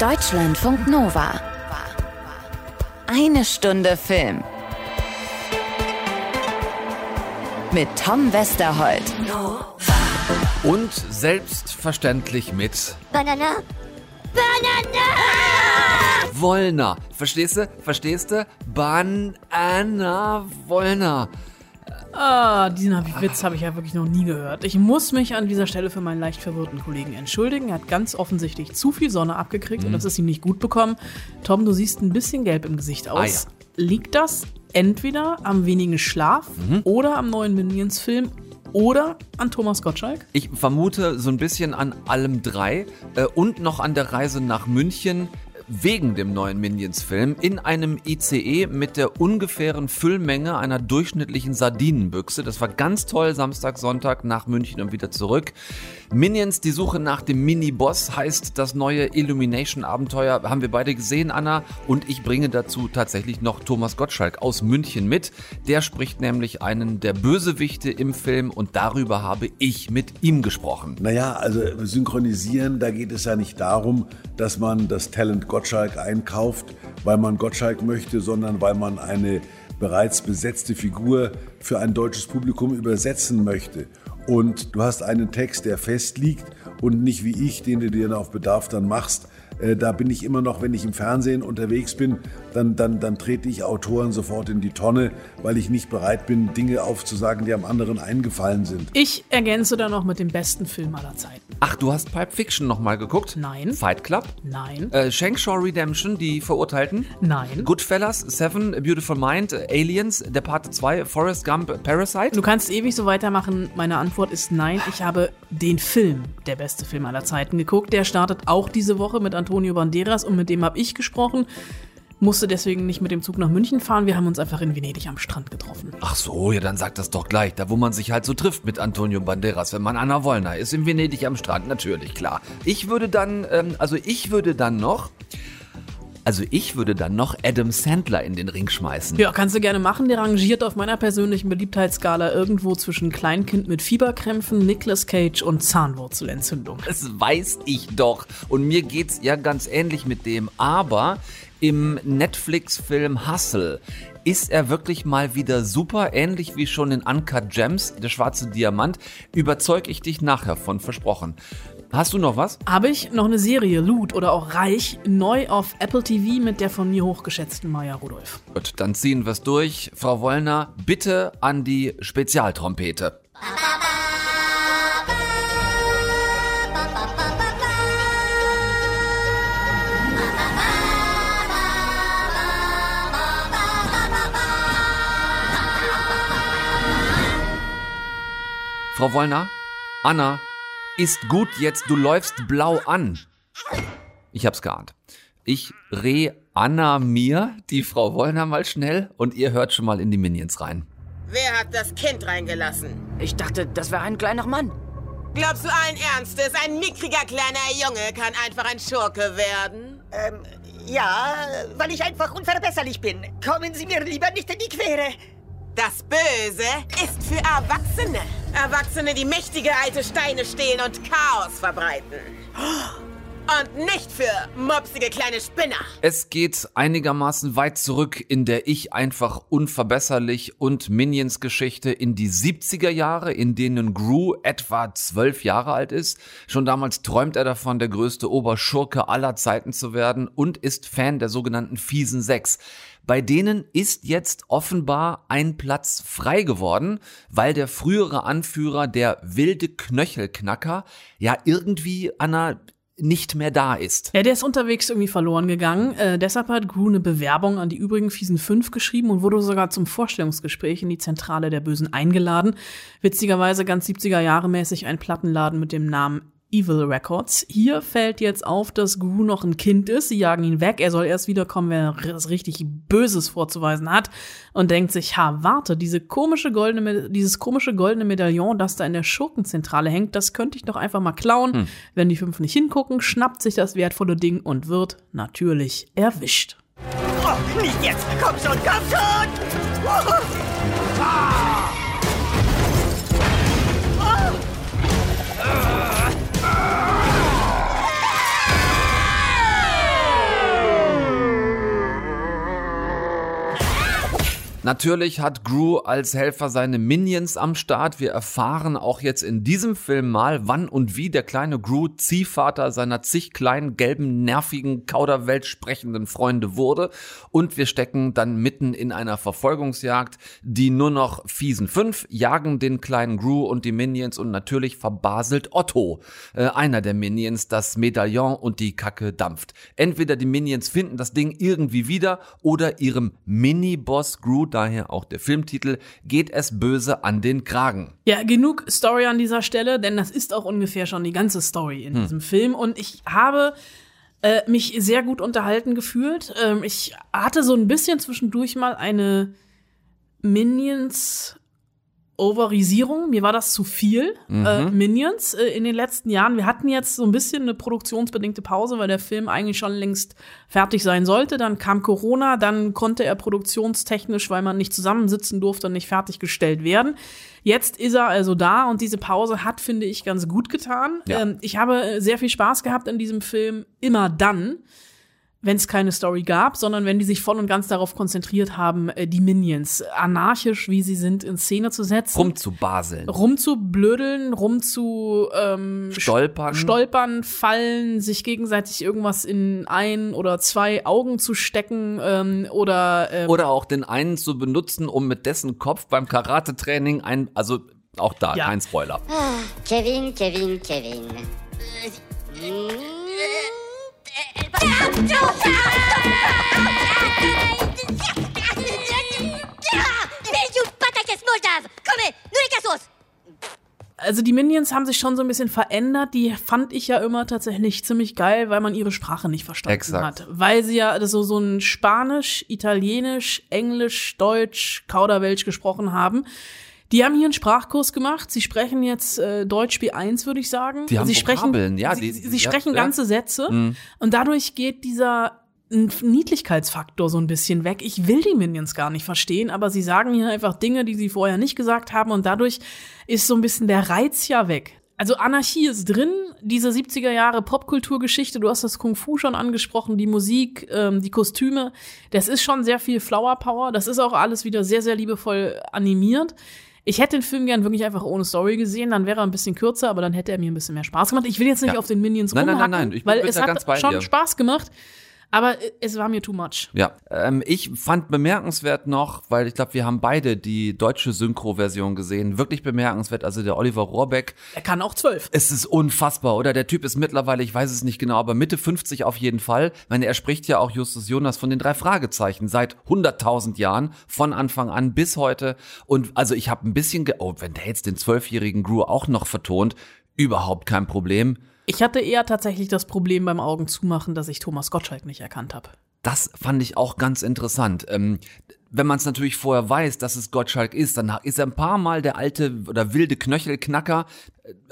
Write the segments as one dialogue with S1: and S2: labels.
S1: Deutschlandfunk Nova. Eine Stunde Film. Mit Tom Westerholt.
S2: Und selbstverständlich mit
S3: Banana. Banana!
S2: Wollner. Verstehst du? Verstehst du? Banana Wollner.
S4: Ah, diesen Witz habe ich ja wirklich noch nie gehört. Ich muss mich an dieser Stelle für meinen leicht verwirrten Kollegen entschuldigen. Er hat ganz offensichtlich zu viel Sonne abgekriegt und das ist ihm nicht gut bekommen. Tom, du siehst ein bisschen gelb im Gesicht aus.
S2: Ah,
S4: Liegt das entweder am wenigen Schlaf oder am neuen Minions-Film oder an Thomas Gottschalk?
S2: Ich vermute so ein bisschen an allem drei äh, und noch an der Reise nach München wegen dem neuen Minions-Film in einem ICE mit der ungefähren Füllmenge einer durchschnittlichen Sardinenbüchse. Das war ganz toll, Samstag, Sonntag nach München und wieder zurück. Minions, die Suche nach dem Mini-Boss heißt das neue Illumination-Abenteuer. Haben wir beide gesehen, Anna. Und ich bringe dazu tatsächlich noch Thomas Gottschalk aus München mit. Der spricht nämlich einen der Bösewichte im Film und darüber habe ich mit ihm gesprochen.
S5: Naja, also synchronisieren, da geht es ja nicht darum, dass man das Talent Gottschalk einkauft, weil man Gottschalk möchte, sondern weil man eine bereits besetzte Figur für ein deutsches Publikum übersetzen möchte. Und du hast einen Text, der festliegt und nicht wie ich, den du dir auf Bedarf dann machst. Äh, Da bin ich immer noch, wenn ich im Fernsehen unterwegs bin, dann, dann, dann trete ich Autoren sofort in die Tonne, weil ich nicht bereit bin, Dinge aufzusagen, die am anderen eingefallen sind.
S4: Ich ergänze da noch mit dem besten Film aller Zeiten.
S2: Ach, du hast Pulp Fiction nochmal geguckt?
S4: Nein.
S2: Fight Club?
S4: Nein,
S2: Äh, Shankshaw Redemption, die Verurteilten?
S4: nein.
S2: Goodfellas, Seven, A Beautiful Mind, Aliens, der Part 2, Forrest Gump, Parasite?
S4: Du kannst ewig so weitermachen. Meine Antwort ist nein. Ich habe den Film, der beste Film aller Zeiten, geguckt. Der startet auch diese Woche mit Antonio Banderas und mit dem habe ich gesprochen. Musste deswegen nicht mit dem Zug nach München fahren. Wir haben uns einfach in Venedig am Strand getroffen.
S2: Ach so, ja, dann sag das doch gleich. Da, wo man sich halt so trifft mit Antonio Banderas, wenn man Anna Wollner ist, in Venedig am Strand, natürlich, klar. Ich würde dann, ähm, also ich würde dann noch, also ich würde dann noch Adam Sandler in den Ring schmeißen.
S4: Ja, kannst du gerne machen. Der rangiert auf meiner persönlichen Beliebtheitsskala irgendwo zwischen Kleinkind mit Fieberkrämpfen, Nicolas Cage und Zahnwurzelentzündung.
S2: Das weiß ich doch. Und mir geht's ja ganz ähnlich mit dem. Aber im Netflix-Film Hustle ist er wirklich mal wieder super, ähnlich wie schon in Uncut Gems, der schwarze Diamant. Überzeug ich dich nachher von, versprochen. Hast du noch was?
S4: Habe ich noch eine Serie, Loot oder auch Reich, neu auf Apple TV mit der von mir hochgeschätzten Maya Rudolph.
S2: Gut, dann ziehen wir's durch. Frau Wollner, bitte an die Spezialtrompete. Frau Wollner, Anna, ist gut jetzt, du läufst blau an. Ich hab's geahnt. Ich reanimier die Frau Wollner mal schnell und ihr hört schon mal in die Minions rein.
S6: Wer hat das Kind reingelassen?
S7: Ich dachte, das wäre ein kleiner Mann.
S6: Glaubst du allen Ernstes, ein mickriger kleiner Junge kann einfach ein Schurke werden?
S8: Ähm, ja, weil ich einfach unverbesserlich bin. Kommen Sie mir lieber nicht in die Quere.
S6: Das Böse ist für Erwachsene. Erwachsene, die mächtige alte Steine stehlen und Chaos verbreiten. Und nicht für mopsige kleine Spinner.
S2: Es geht einigermaßen weit zurück in der Ich einfach unverbesserlich und Minions Geschichte in die 70er Jahre, in denen Gru etwa zwölf Jahre alt ist. Schon damals träumt er davon, der größte Oberschurke aller Zeiten zu werden und ist Fan der sogenannten fiesen Sechs. Bei denen ist jetzt offenbar ein Platz frei geworden, weil der frühere Anführer, der wilde Knöchelknacker, ja irgendwie, Anna, nicht mehr da ist.
S4: Ja, der ist unterwegs irgendwie verloren gegangen. Äh, deshalb hat Gru eine Bewerbung an die übrigen fiesen fünf geschrieben und wurde sogar zum Vorstellungsgespräch in die Zentrale der Bösen eingeladen. Witzigerweise ganz 70er Jahre mäßig ein Plattenladen mit dem Namen Evil Records. Hier fällt jetzt auf, dass Gru noch ein Kind ist. Sie jagen ihn weg. Er soll erst wiederkommen, wenn er was richtig Böses vorzuweisen hat. Und denkt sich, ha, warte, diese komische goldene, dieses komische goldene Medaillon, das da in der Schurkenzentrale hängt, das könnte ich doch einfach mal klauen. Wenn die fünf nicht hingucken, schnappt sich das wertvolle Ding und wird natürlich erwischt.
S8: Oh, nicht jetzt! Komm schon, komm schon! Oh.
S2: Natürlich hat Gru als Helfer seine Minions am Start. Wir erfahren auch jetzt in diesem Film mal, wann und wie der kleine Gru Ziehvater seiner zig kleinen, gelben, nervigen, Kauderwelt sprechenden Freunde wurde. Und wir stecken dann mitten in einer Verfolgungsjagd. Die nur noch fiesen fünf jagen den kleinen Gru und die Minions und natürlich verbaselt Otto, äh, einer der Minions, das Medaillon und die Kacke dampft. Entweder die Minions finden das Ding irgendwie wieder oder ihrem Mini-Boss Gru daher auch der Filmtitel, geht es böse an den Kragen.
S4: Ja, genug Story an dieser Stelle, denn das ist auch ungefähr schon die ganze Story in
S2: Hm.
S4: diesem Film. Und ich habe äh, mich sehr gut unterhalten gefühlt. Ähm, ich hatte so ein bisschen zwischendurch mal eine Minions Overisierung. Mir war das zu viel. Äh, Minions äh, in den letzten Jahren. Wir hatten jetzt so ein bisschen eine produktionsbedingte Pause, weil der Film eigentlich schon längst fertig sein sollte. Dann kam Corona, dann konnte er produktionstechnisch, weil man nicht zusammensitzen durfte, nicht fertiggestellt werden. Jetzt ist er also da und diese Pause hat, finde ich, ganz gut getan.
S2: Ja.
S4: Ähm, ich habe sehr viel Spaß gehabt in diesem Film, immer dann, wenn es keine Story gab, sondern wenn die sich voll und ganz darauf konzentriert haben, äh, die Minions anarchisch, wie sie sind, in Szene zu setzen.
S2: Rumzubaseln.
S4: rumzublödeln, rumzu ähm,
S2: Stolpern.
S4: stolpern, fallen, sich gegenseitig irgendwas in ein oder zwei Augen zu stecken ähm, oder ähm,
S2: Oder auch den einen zu benutzen, um mit dessen Kopf beim Karate-Training ein, also auch da,
S4: Ja.
S2: kein Spoiler.
S3: Kevin, Kevin, Kevin.
S4: Also die Minions haben sich schon so ein bisschen verändert. Die fand ich ja immer tatsächlich ziemlich geil, weil man ihre Sprache nicht verstanden
S2: Exakt.
S4: hat. Weil sie ja so, so ein Spanisch, Italienisch, Englisch, Deutsch, Kauderwelsch gesprochen haben. Die haben hier einen Sprachkurs gemacht. Sie sprechen jetzt äh, Deutsch B1, würde ich sagen.
S2: Die haben
S4: sie
S2: Vokabeln,
S4: sprechen,
S2: ja,
S4: Sie,
S2: die-
S4: sie, sie
S2: ja,
S4: sprechen
S2: ja.
S4: ganze Sätze. Und dadurch geht dieser Niedlichkeitsfaktor so ein bisschen weg. Ich will die Minions gar nicht verstehen, aber sie sagen hier einfach Dinge, die sie vorher nicht gesagt haben und dadurch ist so ein bisschen der Reiz ja weg. Also Anarchie ist drin, diese 70er Jahre Popkulturgeschichte, du hast das Kung Fu schon angesprochen, die Musik, ähm, die Kostüme, das ist schon sehr viel Flower Power, das ist auch alles wieder sehr, sehr liebevoll animiert. Ich hätte den Film gern wirklich einfach ohne Story gesehen, dann wäre er ein bisschen kürzer, aber dann hätte er mir ein bisschen mehr Spaß gemacht. Ich will jetzt nicht
S2: Ja.
S4: auf den Minions
S2: Nein, nein, nein,
S4: rumhacken,
S2: nein, ich bin
S4: weil es hat schon
S2: dir.
S4: Spaß gemacht, aber es war mir too much.
S2: Ja, ähm, ich fand bemerkenswert noch, weil ich glaube, wir haben beide die deutsche Synchro-Version gesehen, wirklich bemerkenswert, also der Oliver Rohrbeck,
S4: Er kann auch zwölf.
S2: es ist unfassbar, oder? Der Typ ist mittlerweile, ich weiß es nicht genau, aber Mitte 50 auf jeden Fall. Ich meine, er spricht ja auch Justus Jonas von den drei Fragezeichen seit 100.000 Jahren, von Anfang an bis heute. Und also ich habe ein bisschen, ge oh, wenn der jetzt den zwölfjährigen Gru auch noch vertont, überhaupt kein Problem.
S4: Ich hatte eher tatsächlich das Problem beim Augen zumachen, dass ich Thomas Gottschalk nicht erkannt habe.
S2: Das fand ich auch ganz interessant. Ähm, wenn man es natürlich vorher weiß, dass es Gottschalk ist, dann ist er ein paar Mal der alte oder wilde Knöchelknacker.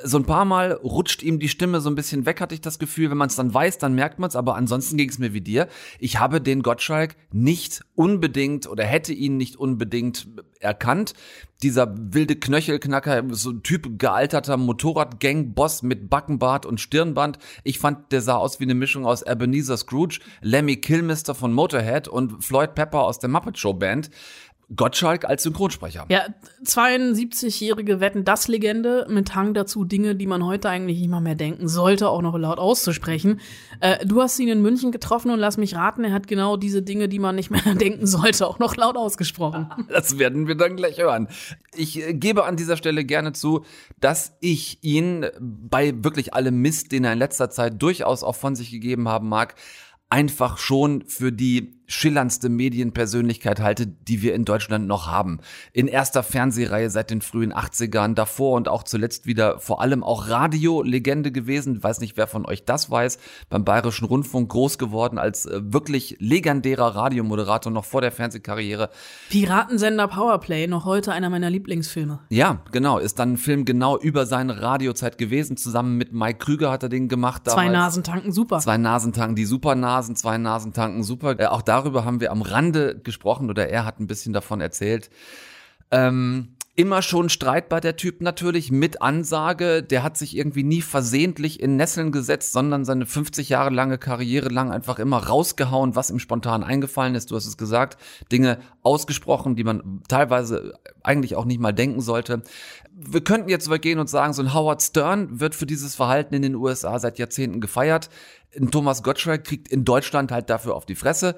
S2: So ein paar Mal rutscht ihm die Stimme so ein bisschen weg, hatte ich das Gefühl. Wenn man es dann weiß, dann merkt man es. Aber ansonsten ging es mir wie dir. Ich habe den Gottschalk nicht unbedingt oder hätte ihn nicht unbedingt erkannt. Dieser wilde Knöchelknacker, so ein Typ gealterter Motorradgang-Boss mit Backenbart und Stirnband. Ich fand, der sah aus wie eine Mischung aus Ebenezer Scrooge, Lemmy Kilmister von Motorhead und Floyd Pepper aus der Muppet Show Band. Gottschalk als Synchronsprecher.
S4: Ja, 72-jährige Wetten, das Legende mit Hang dazu, Dinge, die man heute eigentlich nicht mal mehr denken sollte, auch noch laut auszusprechen. Äh, du hast ihn in München getroffen und lass mich raten, er hat genau diese Dinge, die man nicht mehr denken sollte, auch noch laut ausgesprochen.
S2: Das werden wir dann gleich hören. Ich äh, gebe an dieser Stelle gerne zu, dass ich ihn bei wirklich allem Mist, den er in letzter Zeit durchaus auch von sich gegeben haben mag, einfach schon für die schillerndste Medienpersönlichkeit halte, die wir in Deutschland noch haben. In erster Fernsehreihe seit den frühen 80ern, davor und auch zuletzt wieder vor allem auch Radiolegende gewesen. Ich weiß nicht, wer von euch das weiß. Beim Bayerischen Rundfunk groß geworden als äh, wirklich legendärer Radiomoderator noch vor der Fernsehkarriere.
S4: Piratensender Powerplay, noch heute einer meiner Lieblingsfilme.
S2: Ja, genau. Ist dann ein Film genau über seine Radiozeit gewesen. Zusammen mit Mike Krüger hat er den gemacht.
S4: Zwei
S2: damals.
S4: Nasen tanken super.
S2: Zwei Nasentanken, die Supernasen, zwei Nasentanken, super. Äh, auch darüber haben wir am Rande gesprochen oder er hat ein bisschen davon erzählt. Ähm, Immer schon streitbar, der Typ natürlich, mit Ansage. Der hat sich irgendwie nie versehentlich in Nesseln gesetzt, sondern seine 50 Jahre lange Karriere lang einfach immer rausgehauen, was ihm spontan eingefallen ist. Du hast es gesagt, Dinge ausgesprochen, die man teilweise eigentlich auch nicht mal denken sollte. Wir könnten jetzt übergehen und sagen, so ein Howard Stern wird für dieses Verhalten in den USA seit Jahrzehnten gefeiert. Thomas Gottschalk kriegt in Deutschland halt dafür auf die Fresse.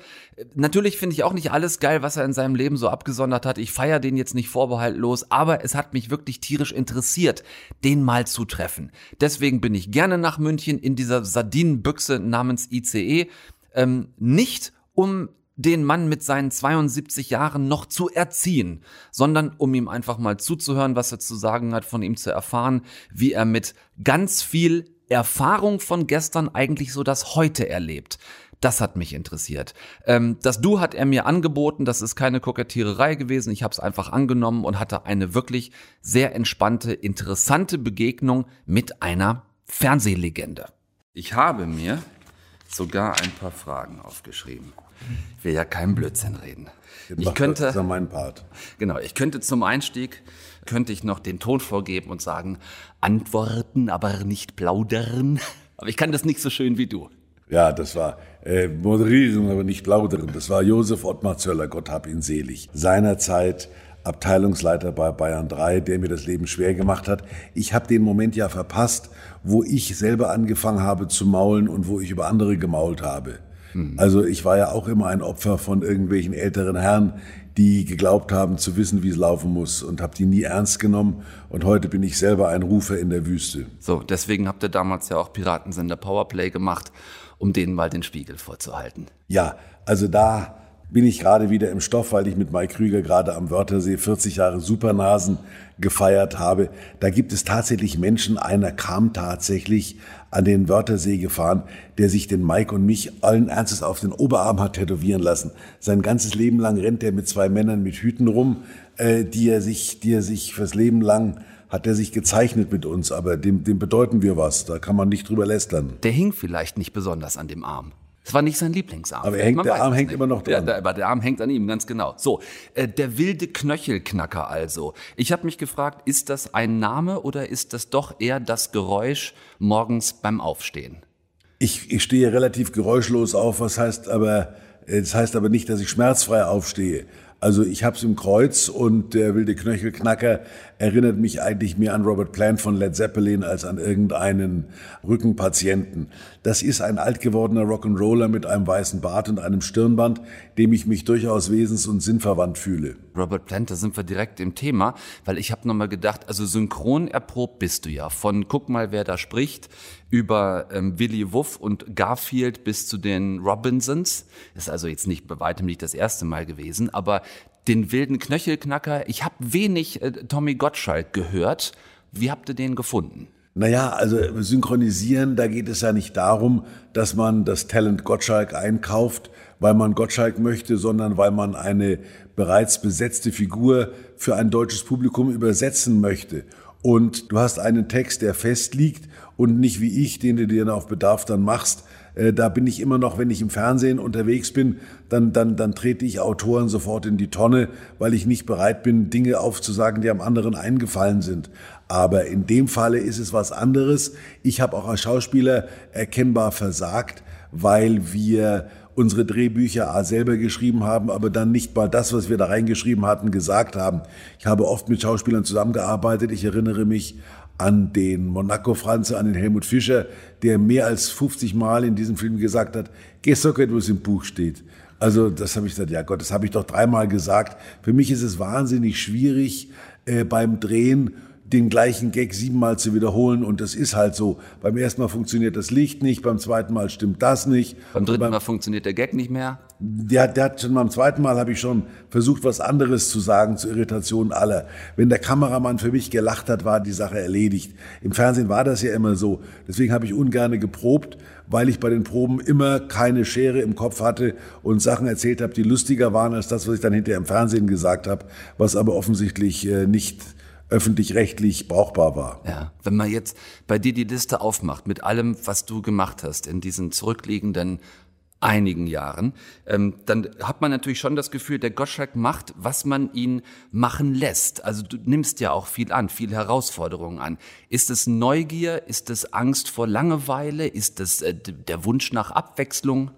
S2: Natürlich finde ich auch nicht alles geil, was er in seinem Leben so abgesondert hat. Ich feiere den jetzt nicht vorbehaltlos, aber es hat mich wirklich tierisch interessiert, den mal zu treffen. Deswegen bin ich gerne nach München in dieser Sardinenbüchse namens ICE. Ähm, nicht um den Mann mit seinen 72 Jahren noch zu erziehen, sondern um ihm einfach mal zuzuhören, was er zu sagen hat, von ihm zu erfahren, wie er mit ganz viel Erfahrung von gestern eigentlich so das Heute erlebt. Das hat mich interessiert. Ähm, das Du hat er mir angeboten, das ist keine Kokettiererei gewesen. Ich habe es einfach angenommen und hatte eine wirklich sehr entspannte, interessante Begegnung mit einer Fernsehlegende. Ich habe mir sogar ein paar Fragen aufgeschrieben. Ich will ja keinen Blödsinn reden. Ich könnte,
S5: das ist ja mein Part.
S2: Genau, ich könnte zum Einstieg könnte ich noch den Ton vorgeben und sagen, antworten, aber nicht plaudern. Aber ich kann das nicht so schön wie du.
S5: Ja, das war äh, moderieren, aber nicht plaudern. Das war Josef Ottmar Zöller, Gott hab ihn selig. Seinerzeit Abteilungsleiter bei Bayern 3, der mir das Leben schwer gemacht hat. Ich habe den Moment ja verpasst, wo ich selber angefangen habe zu maulen und wo ich über andere gemault habe. Mhm. Also ich war ja auch immer ein Opfer von irgendwelchen älteren Herren, die geglaubt haben zu wissen, wie es laufen muss und habe die nie ernst genommen. Und heute bin ich selber ein Rufer in der Wüste.
S2: So, deswegen habt ihr damals ja auch Piratensender Powerplay gemacht, um denen mal den Spiegel vorzuhalten.
S5: Ja, also da bin ich gerade wieder im Stoff, weil ich mit Mike Krüger gerade am Wörthersee 40 Jahre Supernasen gefeiert habe. Da gibt es tatsächlich Menschen, einer kam tatsächlich an den Wörthersee gefahren, der sich den Mike und mich allen Ernstes auf den Oberarm hat tätowieren lassen. Sein ganzes Leben lang rennt er mit zwei Männern mit Hüten rum, äh, die er sich, die er sich fürs Leben lang hat er sich gezeichnet mit uns, aber dem, dem bedeuten wir was. Da kann man nicht drüber lästern.
S2: Der hing vielleicht nicht besonders an dem Arm. Es war nicht sein Lieblingsarm.
S5: Aber hängt, der Arm hängt immer noch dran.
S2: Ja, der, aber der Arm hängt an ihm, ganz genau. So, äh, der wilde Knöchelknacker also. Ich habe mich gefragt, ist das ein Name oder ist das doch eher das Geräusch morgens beim Aufstehen?
S5: Ich, ich stehe relativ geräuschlos auf, was heißt aber, äh, das heißt aber nicht, dass ich schmerzfrei aufstehe. Also ich hab's im Kreuz und der wilde Knöchelknacker erinnert mich eigentlich mehr an Robert Plant von Led Zeppelin als an irgendeinen Rückenpatienten. Das ist ein altgewordener Rock'n'Roller mit einem weißen Bart und einem Stirnband, dem ich mich durchaus wesens- und sinnverwandt fühle.
S2: Robert Plant, da sind wir direkt im Thema, weil ich habe nochmal gedacht, also synchron erprobt bist du ja. Von guck mal, wer da spricht, über ähm, Willy Wuff und Garfield bis zu den Robinsons. Ist also jetzt nicht bei weitem nicht das erste Mal gewesen, aber den wilden Knöchelknacker, ich habe wenig äh, Tommy Gottschalk gehört. Wie habt ihr den gefunden?
S5: Naja, also synchronisieren, da geht es ja nicht darum, dass man das Talent Gottschalk einkauft, weil man Gottschalk möchte, sondern weil man eine bereits besetzte Figur für ein deutsches Publikum übersetzen möchte. Und du hast einen Text, der festliegt und nicht wie ich, den du dir auf Bedarf dann machst. Äh, da bin ich immer noch, wenn ich im Fernsehen unterwegs bin, dann, dann, dann trete ich Autoren sofort in die Tonne, weil ich nicht bereit bin, Dinge aufzusagen, die am anderen eingefallen sind. Aber in dem Falle ist es was anderes. Ich habe auch als Schauspieler erkennbar versagt, weil wir unsere Drehbücher selber geschrieben haben, aber dann nicht mal das, was wir da reingeschrieben hatten, gesagt haben. Ich habe oft mit Schauspielern zusammengearbeitet. Ich erinnere mich an den Monaco Franze, an den Helmut Fischer, der mehr als 50 Mal in diesem Film gesagt hat, geh so was im Buch steht. Also das habe ich gesagt, ja Gott, das habe ich doch dreimal gesagt. Für mich ist es wahnsinnig schwierig äh, beim Drehen den gleichen Gag siebenmal zu wiederholen und das ist halt so. Beim ersten Mal funktioniert das Licht nicht, beim zweiten Mal stimmt das nicht.
S2: Beim dritten beim, Mal funktioniert der Gag nicht mehr?
S5: Der, der hat schon beim zweiten Mal habe ich schon versucht, was anderes zu sagen zur Irritation aller. Wenn der Kameramann für mich gelacht hat, war die Sache erledigt. Im Fernsehen war das ja immer so. Deswegen habe ich ungerne geprobt, weil ich bei den Proben immer keine Schere im Kopf hatte und Sachen erzählt habe, die lustiger waren als das, was ich dann hinterher im Fernsehen gesagt habe, was aber offensichtlich äh, nicht öffentlich-rechtlich brauchbar war.
S2: Ja, wenn man jetzt bei dir die Liste aufmacht mit allem, was du gemacht hast in diesen zurückliegenden einigen Jahren, ähm, dann hat man natürlich schon das Gefühl, der Gottschalk macht, was man ihn machen lässt. Also du nimmst ja auch viel an, viel Herausforderungen an. Ist es Neugier? Ist es Angst vor Langeweile? Ist es äh, der Wunsch nach Abwechslung?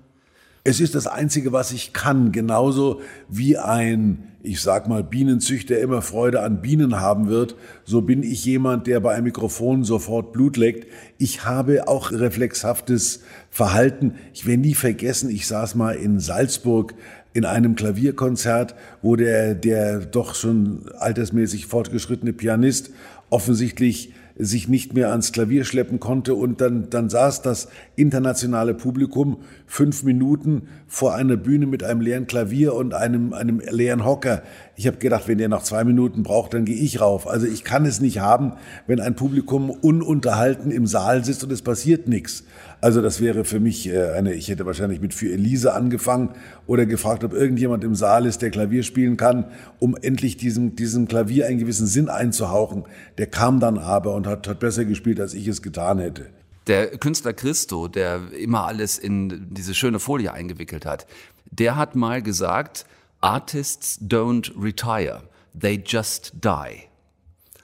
S5: Es ist das Einzige, was ich kann, genauso wie ein, ich sag mal, Bienenzüchter immer Freude an Bienen haben wird, so bin ich jemand, der bei einem Mikrofon sofort Blut leckt. Ich habe auch reflexhaftes Verhalten. Ich werde nie vergessen, ich saß mal in Salzburg in einem Klavierkonzert, wo der, der doch schon altersmäßig fortgeschrittene Pianist offensichtlich sich nicht mehr ans Klavier schleppen konnte und dann, dann saß das internationale Publikum fünf Minuten vor einer Bühne mit einem leeren Klavier und einem, einem leeren Hocker. Ich habe gedacht, wenn der noch zwei Minuten braucht, dann gehe ich rauf. Also ich kann es nicht haben, wenn ein Publikum ununterhalten im Saal sitzt und es passiert nichts. Also das wäre für mich äh, eine, ich hätte wahrscheinlich mit für Elise angefangen oder gefragt, ob irgendjemand im Saal ist, der Klavier spielen kann, um endlich diesem, diesem Klavier einen gewissen Sinn einzuhauchen. Der kam dann aber und hat, hat besser gespielt, als ich es getan hätte.
S2: Der Künstler Christo, der immer alles in diese schöne Folie eingewickelt hat, der hat mal gesagt, Artists don't retire, they just die.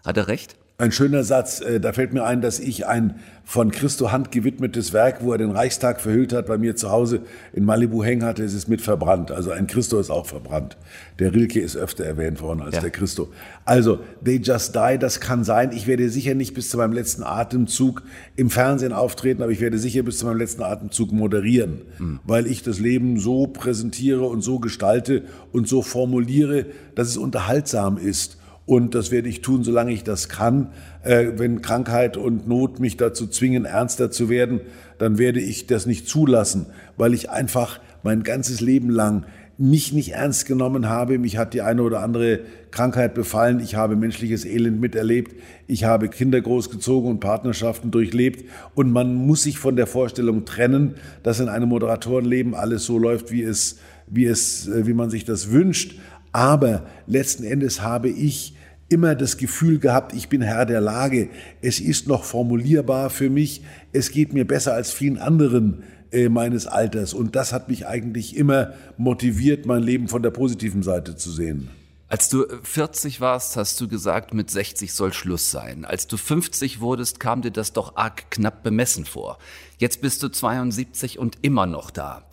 S2: Hat er recht?
S5: Ein schöner Satz. Äh, da fällt mir ein, dass ich ein von Christo Hand gewidmetes Werk, wo er den Reichstag verhüllt hat, bei mir zu Hause in Malibu hängen hatte. Es ist mit verbrannt. Also ein Christo ist auch verbrannt. Der Rilke ist öfter erwähnt worden als ja. der Christo. Also, They Just Die, das kann sein. Ich werde sicher nicht bis zu meinem letzten Atemzug im Fernsehen auftreten, aber ich werde sicher bis zu meinem letzten Atemzug moderieren, mhm. weil ich das Leben so präsentiere und so gestalte und so formuliere, dass es unterhaltsam ist. Und das werde ich tun, solange ich das kann. Äh, wenn Krankheit und Not mich dazu zwingen, ernster zu werden, dann werde ich das nicht zulassen, weil ich einfach mein ganzes Leben lang mich nicht ernst genommen habe. Mich hat die eine oder andere Krankheit befallen. Ich habe menschliches Elend miterlebt. Ich habe Kinder großgezogen und Partnerschaften durchlebt. Und man muss sich von der Vorstellung trennen, dass in einem Moderatorenleben alles so läuft, wie es, wie es, äh, wie man sich das wünscht. Aber letzten Endes habe ich immer das Gefühl gehabt, ich bin Herr der Lage. Es ist noch formulierbar für mich. Es geht mir besser als vielen anderen äh, meines Alters. Und das hat mich eigentlich immer motiviert, mein Leben von der positiven Seite zu sehen.
S2: Als du 40 warst, hast du gesagt, mit 60 soll Schluss sein. Als du 50 wurdest, kam dir das doch arg knapp bemessen vor. Jetzt bist du 72 und immer noch da.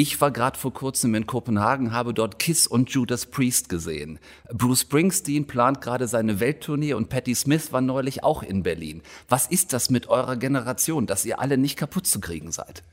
S2: Ich war gerade vor kurzem in Kopenhagen, habe dort Kiss und Judas Priest gesehen. Bruce Springsteen plant gerade seine Welttournee und Patti Smith war neulich auch in Berlin. Was ist das mit eurer Generation, dass ihr alle nicht kaputt zu kriegen seid?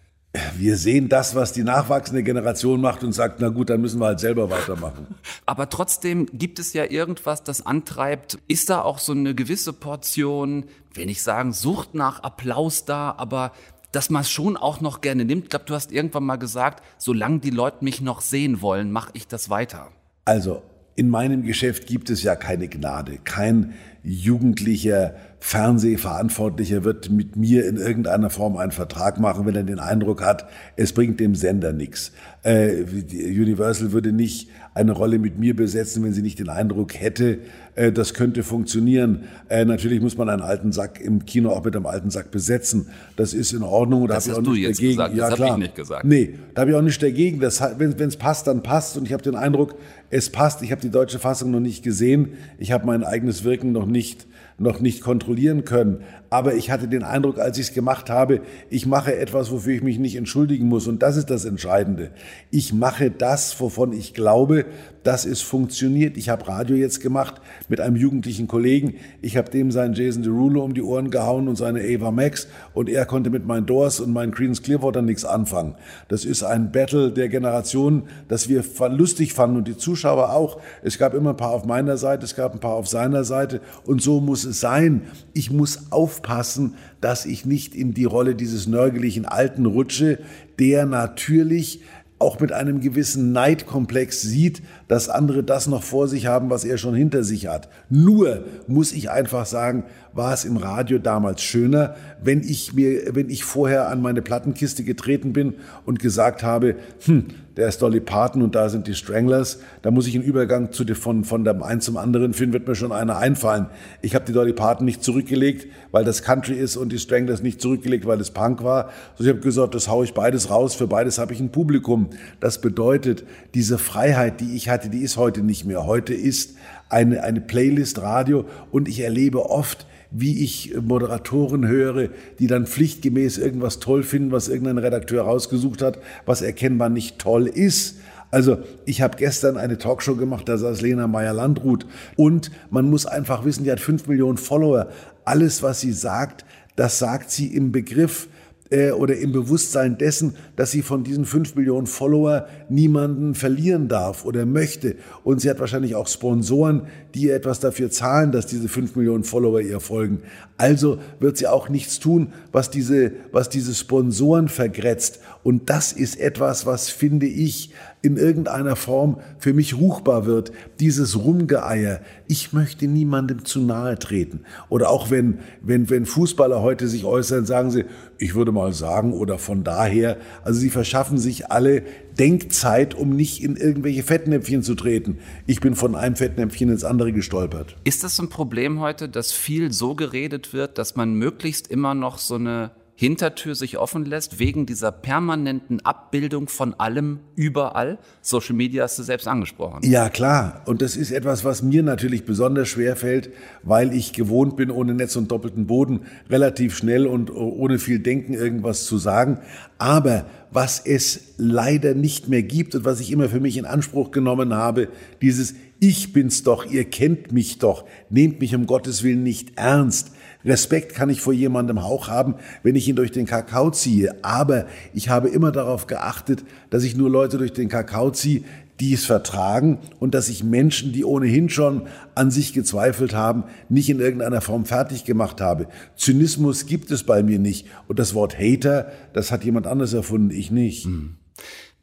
S5: Wir sehen das, was die nachwachsende Generation macht und sagt, na gut, dann müssen wir halt selber weitermachen.
S2: Aber trotzdem gibt es ja irgendwas, das antreibt. Ist da auch so eine gewisse Portion, will nicht sagen, Sucht nach Applaus da, aber dass man es schon auch noch gerne nimmt. Ich glaube, du hast irgendwann mal gesagt, solange die Leute mich noch sehen wollen, mache ich das weiter.
S5: Also, in meinem Geschäft gibt es ja keine Gnade. Kein jugendlicher Fernsehverantwortlicher wird mit mir in irgendeiner Form einen Vertrag machen, wenn er den Eindruck hat, es bringt dem Sender nichts. Äh, Universal würde nicht eine Rolle mit mir besetzen, wenn sie nicht den Eindruck hätte, äh, das könnte funktionieren. Äh, natürlich muss man einen alten Sack im Kino auch mit einem alten Sack besetzen. Das ist in Ordnung.
S2: Da das hast auch du jetzt dagegen. gesagt,
S5: ja,
S2: das
S5: habe
S2: ich nicht gesagt.
S5: Nee, da habe ich auch nicht dagegen. Das, wenn es passt, dann passt. Und ich habe den Eindruck, es passt. Ich habe die deutsche Fassung noch nicht gesehen. Ich habe mein eigenes Wirken noch nicht noch nicht kontrollieren können. Aber ich hatte den Eindruck, als ich es gemacht habe, ich mache etwas, wofür ich mich nicht entschuldigen muss. Und das ist das Entscheidende. Ich mache das, wovon ich glaube, dass es funktioniert. Ich habe Radio jetzt gemacht mit einem jugendlichen Kollegen. Ich habe dem seinen Jason Derulo um die Ohren gehauen und seine Ava Max. Und er konnte mit meinen Doors und meinen Creedence Clearwater nichts anfangen. Das ist ein Battle der Generationen, das wir lustig fanden und die Zuschauer auch. Es gab immer ein paar auf meiner Seite, es gab ein paar auf seiner Seite. Und so muss es sein. Ich muss aufpassen, dass ich nicht in die Rolle dieses nörgeligen Alten rutsche, der natürlich auch mit einem gewissen Neidkomplex sieht, dass andere das noch vor sich haben, was er schon hinter sich hat. Nur muss ich einfach sagen, war es im Radio damals schöner, wenn ich mir, wenn ich vorher an meine Plattenkiste getreten bin und gesagt habe, hm, der ist Dolly Parton und da sind die Stranglers. Da muss ich einen Übergang zu, von, von dem einen zum anderen finden, wird mir schon einer einfallen. Ich habe die Dolly Parton nicht zurückgelegt, weil das Country ist und die Stranglers nicht zurückgelegt, weil es Punk war. Also ich habe gesagt, das haue ich beides raus, für beides habe ich ein Publikum. Das bedeutet, diese Freiheit, die ich hatte, die ist heute nicht mehr. Heute ist eine, eine Playlist Radio und ich erlebe oft, wie ich Moderatoren höre, die dann pflichtgemäß irgendwas toll finden, was irgendein Redakteur rausgesucht hat, was erkennbar nicht toll ist. Also ich habe gestern eine Talkshow gemacht, da saß Lena Meyer-Landrut und man muss einfach wissen, die hat fünf Millionen Follower. Alles, was sie sagt, das sagt sie im Begriff, äh, oder im Bewusstsein dessen, dass sie von diesen fünf Millionen Follower niemanden verlieren darf oder möchte. Und sie hat wahrscheinlich auch Sponsoren, die ihr etwas dafür zahlen, dass diese fünf Millionen Follower ihr folgen. Also wird sie auch nichts tun, was diese, was diese Sponsoren vergrätzt. Und das ist etwas, was, finde ich, in irgendeiner Form für mich ruchbar wird. Dieses Rumgeeier. Ich möchte niemandem zu nahe treten. Oder auch wenn, wenn, wenn Fußballer heute sich äußern, sagen sie, ich würde mal sagen, oder von daher. Also sie verschaffen sich alle Denkzeit, um nicht in irgendwelche Fettnäpfchen zu treten. Ich bin von einem Fettnäpfchen ins andere gestolpert.
S2: Ist das ein Problem heute, dass viel so geredet wird, dass man möglichst immer noch so eine Hintertür sich offen lässt, wegen dieser permanenten Abbildung von allem überall. Social Media hast du selbst angesprochen.
S5: Ja, klar. Und das ist etwas, was mir natürlich besonders schwer fällt, weil ich gewohnt bin, ohne Netz und doppelten Boden relativ schnell und ohne viel Denken irgendwas zu sagen. Aber was es leider nicht mehr gibt und was ich immer für mich in Anspruch genommen habe, dieses Ich bin's doch, ihr kennt mich doch, nehmt mich um Gottes Willen nicht ernst Respekt kann ich vor jemandem auch haben, wenn ich ihn durch den Kakao ziehe. Aber ich habe immer darauf geachtet, dass ich nur Leute durch den Kakao ziehe, die es vertragen und dass ich Menschen, die ohnehin schon an sich gezweifelt haben, nicht in irgendeiner Form fertig gemacht habe. Zynismus gibt es bei mir nicht. Und das Wort Hater, das hat jemand anders erfunden, ich nicht. Hm.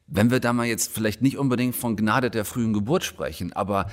S2: Wenn wir da mal jetzt vielleicht nicht unbedingt von Gnade der frühen Geburt sprechen, aber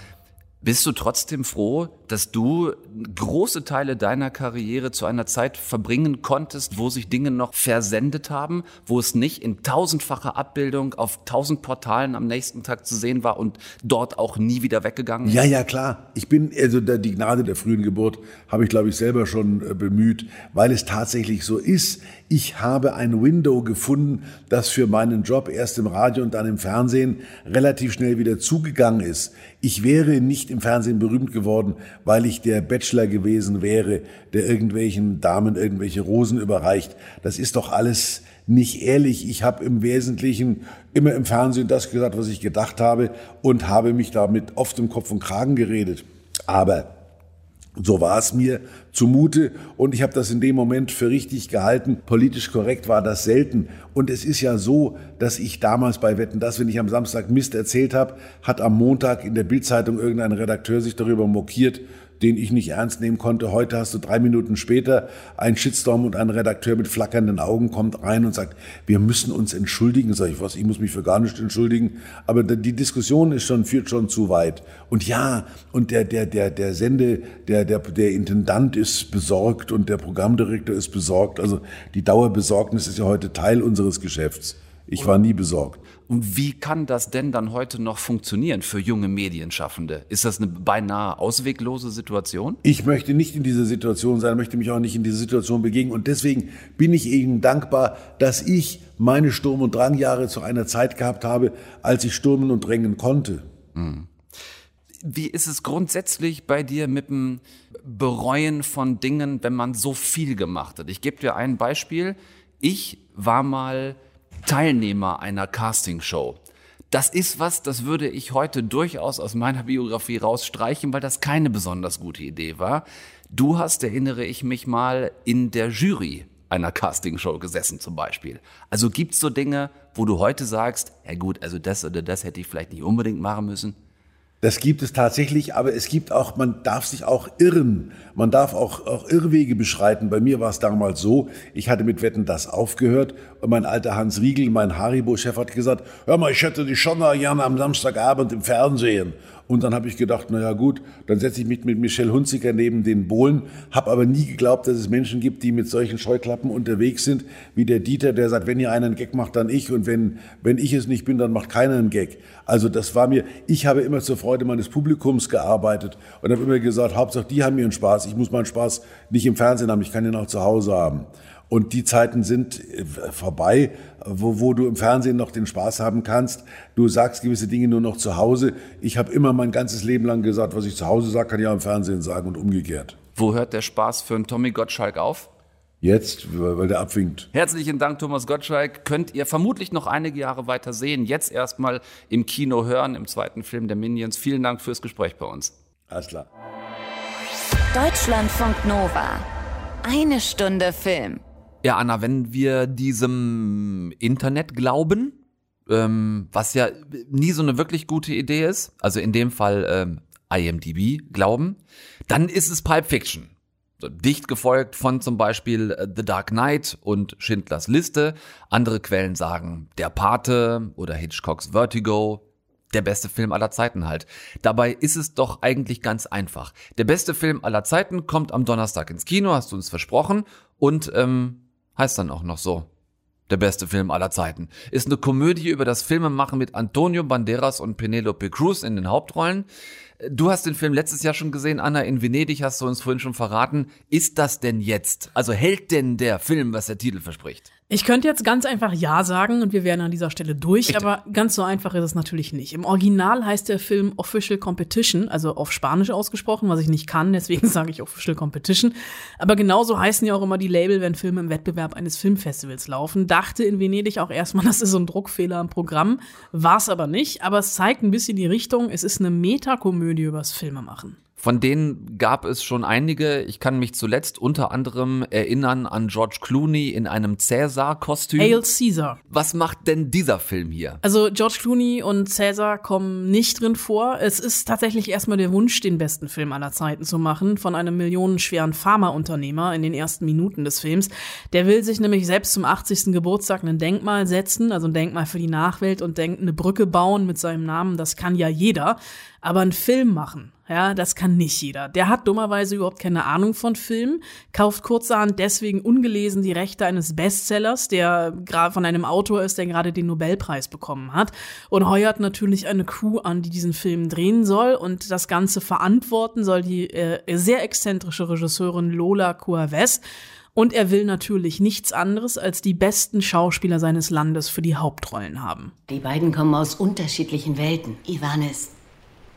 S2: bist du trotzdem froh, dass du große Teile deiner Karriere zu einer Zeit verbringen konntest, wo sich Dinge noch versendet haben, wo es nicht in tausendfacher Abbildung auf tausend Portalen am nächsten Tag zu sehen war und dort auch nie wieder weggegangen ist?
S5: Ja, ja, klar. Ich bin, also die Gnade der frühen Geburt habe ich, glaube ich, selber schon äh, bemüht, weil es tatsächlich so ist. Ich habe ein Window gefunden, das für meinen Job erst im Radio und dann im Fernsehen relativ schnell wieder zugegangen ist. Ich wäre nicht im Fernsehen berühmt geworden, weil ich der Bachelor gewesen wäre, der irgendwelchen Damen irgendwelche Rosen überreicht. Das ist doch alles nicht ehrlich. Ich habe im Wesentlichen immer im Fernsehen das gesagt, was ich gedacht habe und habe mich damit oft im Kopf und Kragen geredet. Aber so war es mir zumute und ich habe das in dem Moment für richtig gehalten. Politisch korrekt war das selten. Und es ist ja so, dass ich damals bei Wetten, dass wenn ich am Samstag Mist erzählt habe, hat am Montag in der Bildzeitung irgendein Redakteur sich darüber mokiert den ich nicht ernst nehmen konnte. Heute hast du drei Minuten später einen Shitstorm und ein Redakteur mit flackernden Augen kommt rein und sagt, wir müssen uns entschuldigen. Sag ich, was, ich muss mich für gar nicht entschuldigen. Aber die Diskussion ist schon, führt schon zu weit. Und ja, und der, der, der, der Sende, der, der, der Intendant ist besorgt und der Programmdirektor ist besorgt. Also die Dauerbesorgnis ist ja heute Teil unseres Geschäfts. Ich war nie besorgt.
S2: Und wie kann das denn dann heute noch funktionieren für junge Medienschaffende? Ist das eine beinahe ausweglose Situation?
S5: Ich möchte nicht in dieser Situation sein, möchte mich auch nicht in diese Situation begegnen. Und deswegen bin ich Ihnen dankbar, dass ich meine Sturm- und Drangjahre zu einer Zeit gehabt habe, als ich stürmen und drängen konnte. Hm.
S2: Wie ist es grundsätzlich bei dir mit dem Bereuen von Dingen, wenn man so viel gemacht hat? Ich gebe dir ein Beispiel. Ich war mal Teilnehmer einer Castingshow. Das ist was, das würde ich heute durchaus aus meiner Biografie rausstreichen, weil das keine besonders gute Idee war. Du hast, erinnere ich mich mal, in der Jury einer Castingshow gesessen zum Beispiel. Also gibt's so Dinge, wo du heute sagst, ja gut, also das oder das hätte ich vielleicht nicht unbedingt machen müssen?
S5: Das gibt es tatsächlich, aber es gibt auch, man darf sich auch irren. Man darf auch, auch Irrwege beschreiten. Bei mir war es damals so, ich hatte mit Wetten das aufgehört und mein alter Hans Riegel, mein Haribo-Chef, hat gesagt, hör mal, ich hätte dich schon gerne am Samstagabend im Fernsehen. Und dann habe ich gedacht, naja gut, dann setze ich mich mit Michelle Hunziker neben den Bohlen, habe aber nie geglaubt, dass es Menschen gibt, die mit solchen Scheuklappen unterwegs sind, wie der Dieter, der sagt, wenn ihr einen Gag macht, dann ich und wenn, wenn ich es nicht bin, dann macht keiner einen Gag. Also das war mir, ich habe immer zur Freude meines Publikums gearbeitet und habe immer gesagt, Hauptsache die haben ihren Spaß, ich muss meinen Spaß nicht im Fernsehen haben, ich kann ihn auch zu Hause haben. Und die Zeiten sind äh, vorbei, wo, wo du im Fernsehen noch den Spaß haben kannst. Du sagst gewisse Dinge nur noch zu Hause. Ich habe immer mein ganzes Leben lang gesagt, was ich zu Hause sage, kann ich auch im Fernsehen sagen und umgekehrt.
S2: Wo hört der Spaß für einen Tommy Gottschalk auf?
S5: Jetzt, weil der abwinkt.
S2: Herzlichen Dank, Thomas Gottschalk. Könnt ihr vermutlich noch einige Jahre weiter sehen. Jetzt erstmal im Kino hören, im zweiten Film der Minions. Vielen Dank fürs Gespräch bei uns.
S5: Alles klar.
S1: Deutschlandfunk Nova. Eine Stunde Film.
S2: Ja, Anna, wenn wir diesem Internet glauben, ähm, was ja nie so eine wirklich gute Idee ist, also in dem Fall ähm, IMDb glauben, dann ist es Pipe Fiction. Dicht gefolgt von zum Beispiel äh, The Dark Knight und Schindlers Liste. Andere Quellen sagen Der Pate oder Hitchcocks Vertigo. Der beste Film aller Zeiten halt. Dabei ist es doch eigentlich ganz einfach. Der beste Film aller Zeiten kommt am Donnerstag ins Kino, hast du uns versprochen. Und ähm, heißt dann auch noch so. Der beste Film aller Zeiten. Ist eine Komödie über das Filmemachen mit Antonio Banderas und Penelope Cruz in den Hauptrollen. Du hast den Film letztes Jahr schon gesehen, Anna, in Venedig hast du uns vorhin schon verraten. Ist das denn jetzt? Also hält denn der Film, was der Titel verspricht?
S4: Ich könnte jetzt ganz einfach Ja sagen und wir wären an dieser Stelle durch, Bitte. aber ganz so einfach ist es natürlich nicht. Im Original heißt der Film Official Competition, also auf Spanisch ausgesprochen, was ich nicht kann, deswegen sage ich Official Competition. Aber genauso heißen ja auch immer die Label, wenn Filme im Wettbewerb eines Filmfestivals laufen. Dachte in Venedig auch erstmal, das ist so ein Druckfehler im Programm, war es aber nicht, aber es zeigt ein bisschen die Richtung, es ist eine Metakomödie übers Filmemachen.
S2: Von denen gab es schon einige. Ich kann mich zuletzt unter anderem erinnern an George Clooney in einem Cäsar-Kostüm.
S4: Hail Caesar.
S2: Was macht denn dieser Film hier?
S4: Also George Clooney und Cäsar kommen nicht drin vor. Es ist tatsächlich erstmal der Wunsch, den besten Film aller Zeiten zu machen, von einem millionenschweren Pharmaunternehmer in den ersten Minuten des Films. Der will sich nämlich selbst zum 80. Geburtstag ein Denkmal setzen, also ein Denkmal für die Nachwelt und denkt, eine Brücke bauen mit seinem Namen, das kann ja jeder. Aber einen Film machen, ja, das kann nicht jeder. Der hat dummerweise überhaupt keine Ahnung von Filmen, kauft kurzerhand deswegen ungelesen die Rechte eines Bestsellers, der gerade von einem Autor ist, der gerade den Nobelpreis bekommen hat und heuert natürlich eine Crew an, die diesen Film drehen soll und das Ganze verantworten soll die äh, sehr exzentrische Regisseurin Lola Cuaves. Und er will natürlich nichts anderes als die besten Schauspieler seines Landes für die Hauptrollen haben.
S9: Die beiden kommen aus unterschiedlichen Welten. Ivan ist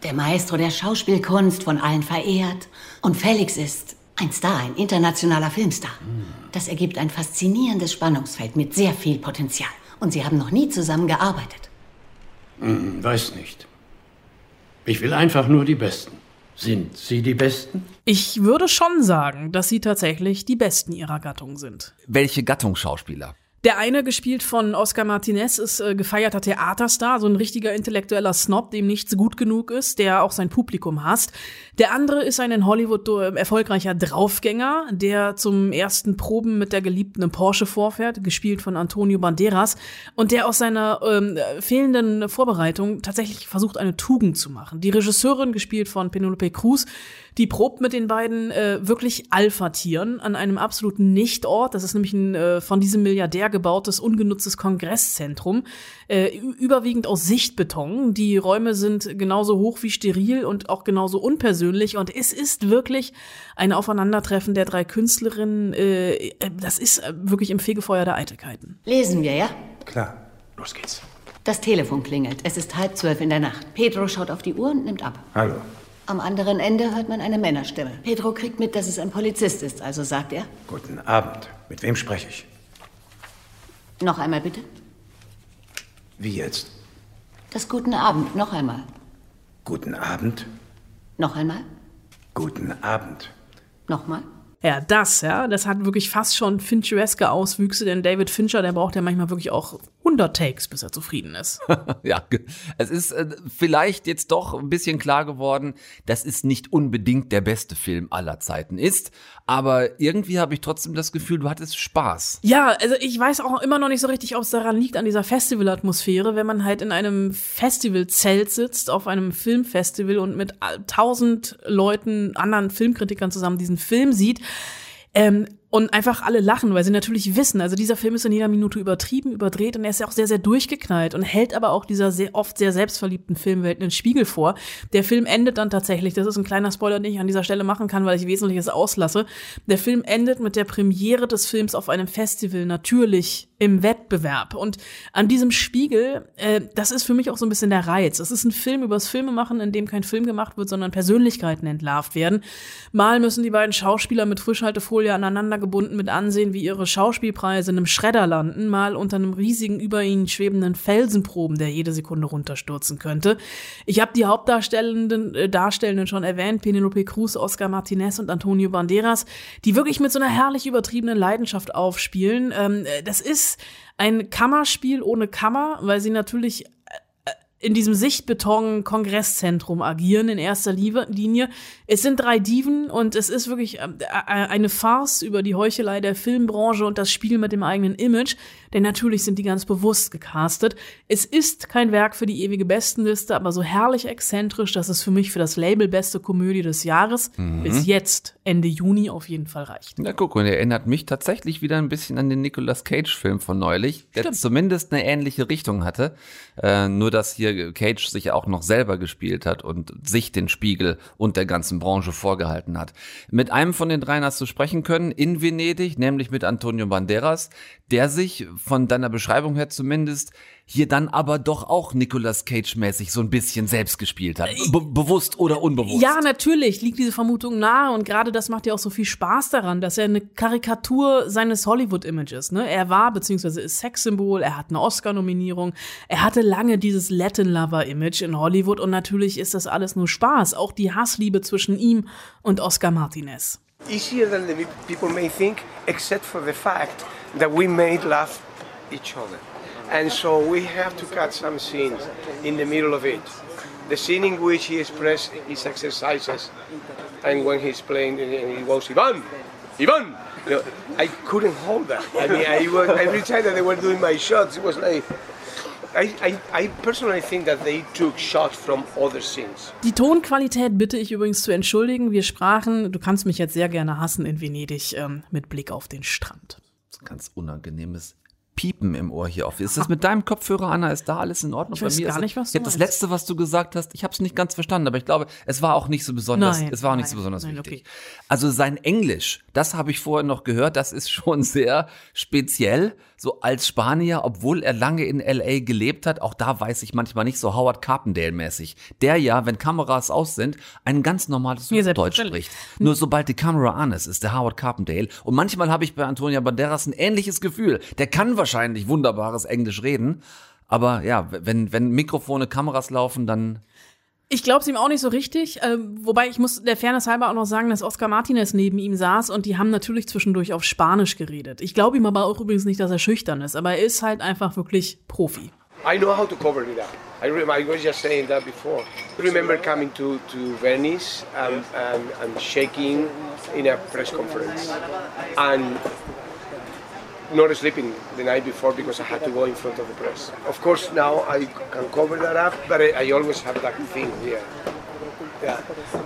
S9: der Maestro der Schauspielkunst, von allen verehrt. Und Felix ist ein Star, ein internationaler Filmstar. Das ergibt ein faszinierendes Spannungsfeld mit sehr viel Potenzial. Und sie haben noch nie zusammen gearbeitet.
S10: Hm, weiß nicht. Ich will einfach nur die Besten. Sind Sie die Besten?
S4: Ich würde schon sagen, dass Sie tatsächlich die Besten Ihrer Gattung sind.
S2: Welche Gattung Schauspieler?
S4: Der eine, gespielt von Oscar Martinez, ist äh, gefeierter Theaterstar, so ein richtiger intellektueller Snob, dem nichts gut genug ist, der auch sein Publikum hasst. Der andere ist ein in Hollywood äh, erfolgreicher Draufgänger, der zum ersten Proben mit der Geliebten Porsche vorfährt, gespielt von Antonio Banderas, und der aus seiner ähm, fehlenden Vorbereitung tatsächlich versucht, eine Tugend zu machen. Die Regisseurin, gespielt von Penelope Cruz, die probt mit den beiden äh, wirklich Alpha-Tieren an einem absoluten Nichtort. Das ist nämlich ein äh, von diesem Milliardär gebautes, ungenutztes Kongresszentrum, äh, überwiegend aus Sichtbeton. Die Räume sind genauso hoch wie steril und auch genauso unpersönlich. Und es ist wirklich ein Aufeinandertreffen der drei Künstlerinnen. Äh, äh das ist äh, wirklich im Fegefeuer der Eitelkeiten.
S9: Lesen wir, ja?
S10: Klar. Los geht's.
S9: Das Telefon klingelt. Es ist halb zwölf in der Nacht. Pedro schaut auf die Uhr und nimmt ab.
S10: Hallo.
S9: Am anderen Ende hört man eine Männerstimme. Pedro kriegt mit, dass es ein Polizist ist, also sagt er.
S10: Guten Abend. Mit wem spreche ich?
S9: Noch einmal bitte.
S10: Wie jetzt?
S9: Das Guten Abend, noch einmal.
S10: Guten Abend?
S9: Noch einmal.
S10: Guten Abend.
S9: Nochmal.
S4: Ja, das, ja, das hat wirklich fast schon Finchereske Auswüchse, denn David Fincher, der braucht ja manchmal wirklich auch 100 Takes, bis er zufrieden ist.
S2: ja, es ist äh, vielleicht jetzt doch ein bisschen klar geworden, dass es nicht unbedingt der beste Film aller Zeiten ist, aber irgendwie habe ich trotzdem das Gefühl, du hattest Spaß.
S4: Ja, also ich weiß auch immer noch nicht so richtig, ob es daran liegt, an dieser Festivalatmosphäre, wenn man halt in einem Festivalzelt sitzt, auf einem Filmfestival und mit tausend Leuten, anderen Filmkritikern zusammen diesen Film sieht. Ähm, und einfach alle lachen, weil sie natürlich wissen, also dieser Film ist in jeder Minute übertrieben, überdreht und er ist ja auch sehr, sehr durchgeknallt und hält aber auch dieser sehr oft sehr selbstverliebten Filmwelt einen Spiegel vor. Der Film endet dann tatsächlich, das ist ein kleiner Spoiler, den ich an dieser Stelle machen kann, weil ich Wesentliches auslasse. Der Film endet mit der Premiere des Films auf einem Festival, natürlich im Wettbewerb. Und an diesem Spiegel, äh, das ist für mich auch so ein bisschen der Reiz. Es ist ein Film übers Filmemachen, in dem kein Film gemacht wird, sondern Persönlichkeiten entlarvt werden. Mal müssen die beiden Schauspieler mit Frischhaltefolie aneinander gebunden mit ansehen, wie ihre Schauspielpreise in einem Schredder landen, mal unter einem riesigen über ihnen schwebenden Felsenproben, der jede Sekunde runterstürzen könnte. Ich habe die Hauptdarstellenden äh, Darstellenden schon erwähnt, Penelope Cruz, Oscar Martinez und Antonio Banderas, die wirklich mit so einer herrlich übertriebenen Leidenschaft aufspielen. Ähm, äh, das ist ein Kammerspiel ohne Kammer, weil sie natürlich in diesem Sichtbeton-Kongresszentrum agieren in erster Linie. Es sind drei Diven und es ist wirklich äh, eine Farce über die Heuchelei der Filmbranche und das Spiel mit dem eigenen Image, denn natürlich sind die ganz bewusst gecastet. Es ist kein Werk für die ewige Bestenliste, aber so herrlich exzentrisch, dass es für mich für das Label beste Komödie des Jahres mhm. bis jetzt, Ende Juni, auf jeden Fall reicht.
S2: Na guck, und er erinnert mich tatsächlich wieder ein bisschen an den Nicolas Cage-Film von neulich, der Stimmt. zumindest eine ähnliche Richtung hatte. Äh, nur, dass hier Cage sich auch noch selber gespielt hat und sich den Spiegel und der ganzen Branche vorgehalten hat. Mit einem von den dreien hast du sprechen können in Venedig, nämlich mit Antonio Banderas, der sich von deiner Beschreibung her zumindest hier dann aber doch auch Nicolas Cage-mäßig so ein bisschen selbst gespielt hat. Be bewusst oder unbewusst.
S4: Ja, natürlich liegt diese Vermutung nahe und gerade das macht ja auch so viel Spaß daran, dass er eine Karikatur seines Hollywood-Images, ne? Er war beziehungsweise ist Sexsymbol, er hat eine Oscar-Nominierung, er hatte lange dieses Latin-Lover-Image in Hollywood und natürlich ist das alles nur Spaß, auch die Hassliebe zwischen ihm und Oscar Martinez.
S11: Easier than the people may think, except for the fact that we made love each other. And so we have to cut some scenes in the middle of it. The scene in which he expresses his exercises, and when he's playing, he goes, Ivan, Ivan. You know, I couldn't hold that. I mean, I was, every time that they were doing my shots, it was like. I, I, I personally think that they took shots from other scenes.
S4: Die Tonqualität bitte ich übrigens zu entschuldigen. Wir sprachen, du kannst mich jetzt sehr gerne hassen in Venedig, ähm, mit Blick auf den Strand.
S2: Ganz unangenehmes Piepen im Ohr hier auf. Ist das mit deinem Kopfhörer, Anna? Ist da alles in Ordnung?
S4: Ich weiß gar nicht, was
S2: du jetzt Das letzte, was du gesagt hast, ich habe es nicht ganz verstanden, aber ich glaube, es war auch nicht so besonders.
S4: Nein,
S2: es war auch nicht
S4: nein,
S2: so besonders
S4: nein,
S2: wichtig.
S4: okay.
S2: Also sein Englisch, das habe ich vorher noch gehört. Das ist schon sehr speziell, so als Spanier, obwohl er lange in LA gelebt hat. Auch da weiß ich manchmal nicht so Howard Carpendale-mäßig. Der ja, wenn Kameras aus sind, ein ganz normales
S4: Ja,
S2: Deutsch spricht. Nur sobald die Kamera an ist, ist der Howard Carpendale. Und manchmal habe ich bei Antonia Banderas ein ähnliches Gefühl. Der kann wahrscheinlich wunderbares Englisch reden. Aber ja, wenn, wenn Mikrofone, Kameras laufen, dann
S4: Ich glaube es ihm auch nicht so richtig, ähm, wobei ich muss der Fairness halber auch noch sagen, dass Oscar Martinez neben ihm saß und die haben natürlich zwischendurch auf Spanisch geredet. Ich glaube ihm aber auch übrigens nicht, dass er schüchtern ist, aber er ist halt einfach wirklich Profi.
S11: I know how to cover it up. I, I was just saying that before. I remember coming to, to Venice and, and, and shaking in a press conference and not sleeping the night before because I had to go in front of the press. Of course, now I can cover that up, but I, I always have that thing here. Yeah,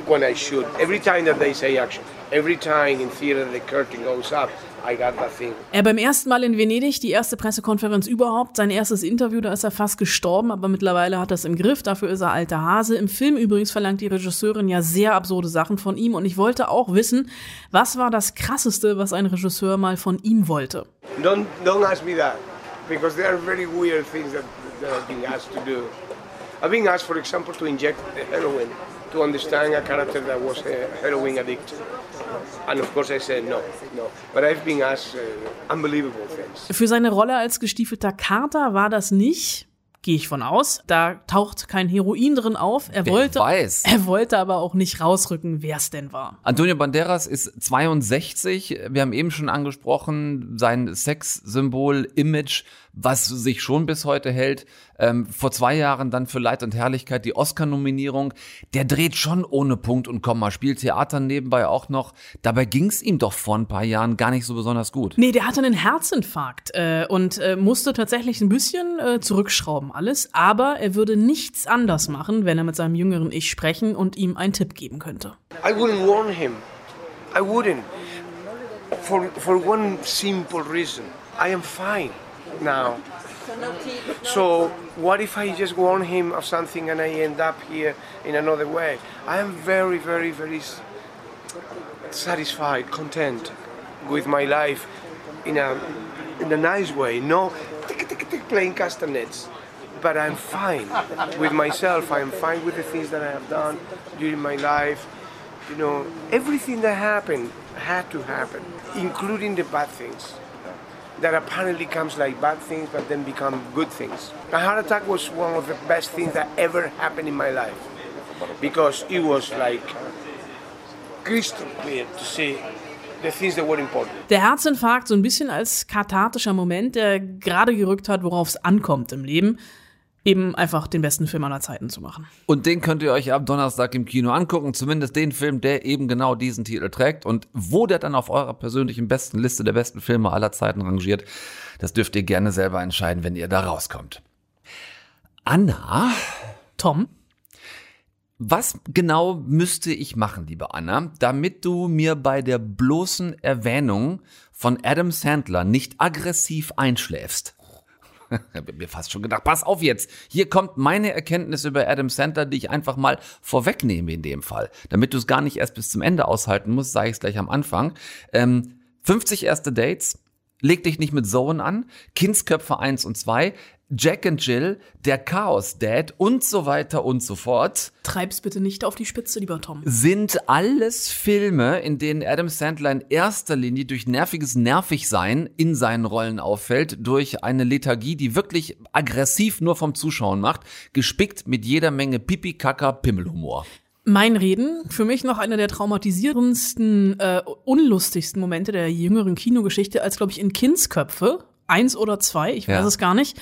S11: when I shoot. Every time that they say action, every time in theater the curtain goes up, I got that thing.
S4: Er beim ersten Mal in Venedig, die erste Pressekonferenz überhaupt, sein erstes Interview, da ist er fast gestorben, aber mittlerweile hat er es im Griff, dafür ist er alter Hase. Im Film übrigens verlangt die Regisseurin ja sehr absurde Sachen von ihm und ich wollte auch wissen, was war das krasseste, was ein Regisseur mal von ihm wollte?
S11: Don't don't ask me that because there are very weird things that, that I've been asked to do. I've been asked, for example, to inject heroin to understand a character that was a heroin addict, and of course I said no, no. But I've been asked uh, unbelievable things.
S4: Für seine Rolle als gestiefelter Kater war das nicht, gehe ich von aus. Da taucht kein Heroin drin auf. Er
S2: Wer
S4: wollte,
S2: weiß.
S4: er wollte aber auch nicht rausrücken, wer es denn war.
S2: Antonio Banderas ist 62. Wir haben eben schon angesprochen, sein Sexsymbol, Image was sich schon bis heute hält. Ähm, vor zwei Jahren dann für Leid und Herrlichkeit die Oscar-Nominierung. Der dreht schon ohne Punkt und Komma, spielt Theater nebenbei auch noch. Dabei ging es ihm doch vor ein paar Jahren gar nicht so besonders gut.
S4: Nee, der hatte einen Herzinfarkt äh, und äh, musste tatsächlich ein bisschen äh, zurückschrauben alles, aber er würde nichts anders machen, wenn er mit seinem jüngeren Ich sprechen und ihm einen Tipp geben könnte.
S11: I wouldn't warn him. I wouldn't. For, for one simple reason. I am fine now. So what if I just warn him of something and I end up here in another way? I am very, very, very satisfied, content with my life in a in a nice way. No playing castanets. But I'm fine with myself. I'm fine with the things that I have done during my life. You know, everything that happened had to happen, including the bad things that apparently comes like bad things but then become good things. A heart attack was one of the best things that ever happened in my life because it was like crystal clear to see the things that were important.
S4: Der Herzinfarkt so ein bisschen als kathartischer Moment, der gerade gerückt hat, worauf es ankommt im Leben, eben einfach den besten Film aller Zeiten zu machen.
S2: Und den könnt ihr euch ab Donnerstag im Kino angucken, zumindest den Film, der eben genau diesen Titel trägt. Und wo der dann auf eurer persönlichen besten Liste der besten Filme aller Zeiten rangiert, das dürft ihr gerne selber entscheiden, wenn ihr da rauskommt. Anna?
S4: Tom?
S2: Was genau müsste ich machen, liebe Anna, damit du mir bei der bloßen Erwähnung von Adam Sandler nicht aggressiv einschläfst? Ich hab mir fast schon gedacht, pass auf jetzt, hier kommt meine Erkenntnis über Adam Sandler, die ich einfach mal vorwegnehme in dem Fall. Damit du es gar nicht erst bis zum Ende aushalten musst, sage ich es gleich am Anfang. Ähm, 50 erste Dates, leg dich nicht mit Zoen an, Kindsköpfe 1 und 2, Jack and Jill, der Chaos Dad und so weiter und so fort
S4: Treib's bitte nicht auf die Spitze, lieber Tom.
S2: sind alles Filme, in denen Adam Sandler in erster Linie durch nerviges Nervigsein in seinen Rollen auffällt, durch eine Lethargie, die wirklich aggressiv nur vom Zuschauen macht, gespickt mit jeder Menge Pipi-Kaka-Pimmelhumor.
S4: Mein Reden, für mich noch einer der traumatisierendsten, äh, unlustigsten Momente der jüngeren Kinogeschichte, als, glaube ich, in Kindsköpfe, eins oder zwei, ich weiß
S2: Ja.
S4: es gar nicht,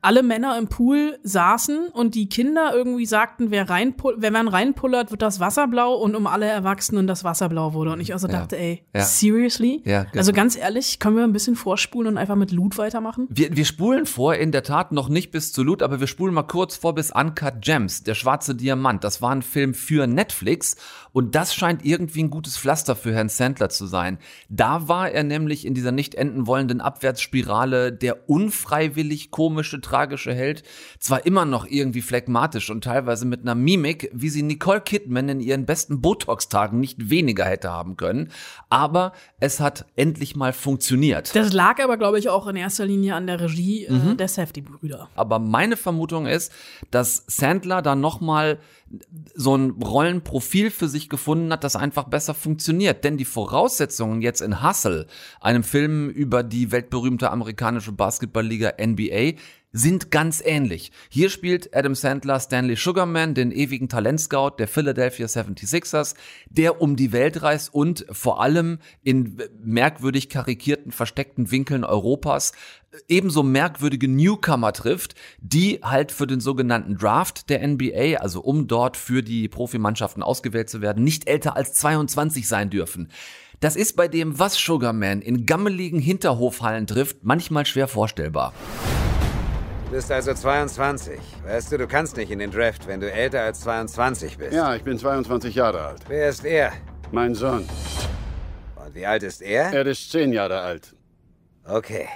S4: alle Männer im Pool saßen und die Kinder irgendwie sagten, wer reinpull wenn man reinpullert, wird das Wasser blau und um alle Erwachsenen das Wasser blau wurde. Und ich also
S2: Ja.
S4: dachte, ey,
S2: Ja.
S4: seriously?
S2: Ja, genau.
S4: Also ganz ehrlich, können wir ein bisschen vorspulen und einfach mit Loot weitermachen?
S2: Wir, wir spulen vor, in der Tat noch nicht bis zu Loot, aber wir spulen mal kurz vor bis Uncut Gems, der schwarze Diamant. Das war ein Film für Netflix und das scheint irgendwie ein gutes Pflaster für Herrn Sandler zu sein. Da war er nämlich in dieser nicht enden wollenden Abwärtsspirale der unfreiwillig komische, tragische Held. Zwar immer noch irgendwie phlegmatisch und teilweise mit einer Mimik, wie sie Nicole Kidman in ihren besten Botox-Tagen nicht weniger hätte haben können, aber es hat endlich mal funktioniert.
S4: Das lag aber, glaube ich, auch in erster Linie an der Regie äh,
S2: Mhm.
S4: der Safety-Brüder.
S2: Aber meine Vermutung ist, dass Sandler da nochmal so ein Rollenprofil für sich gefunden hat, das einfach besser funktioniert. Denn die Voraussetzungen jetzt in Hustle, einem Film über die weltberühmte amerikanische Basketballliga NBA, sind ganz ähnlich. Hier spielt Adam Sandler Stanley Sugarman, den ewigen Talentscout der Philadelphia 76ers, der um die Welt reist und vor allem in merkwürdig karikierten, versteckten Winkeln Europas ebenso merkwürdige Newcomer trifft, die halt für den sogenannten Draft der NBA, also um dort für die Profimannschaften ausgewählt zu werden, nicht älter als 22 sein dürfen. Das ist bei dem, was Sugarman in gammeligen Hinterhofhallen trifft, manchmal schwer vorstellbar.
S12: Du bist also 22. Weißt du, du kannst nicht in den Draft, wenn du älter als 22 bist.
S13: Ja, ich bin 22 Jahre alt.
S12: Wer ist er?
S13: Mein Sohn.
S12: Und wie alt ist er?
S13: Er ist 10 Jahre alt.
S12: Okay.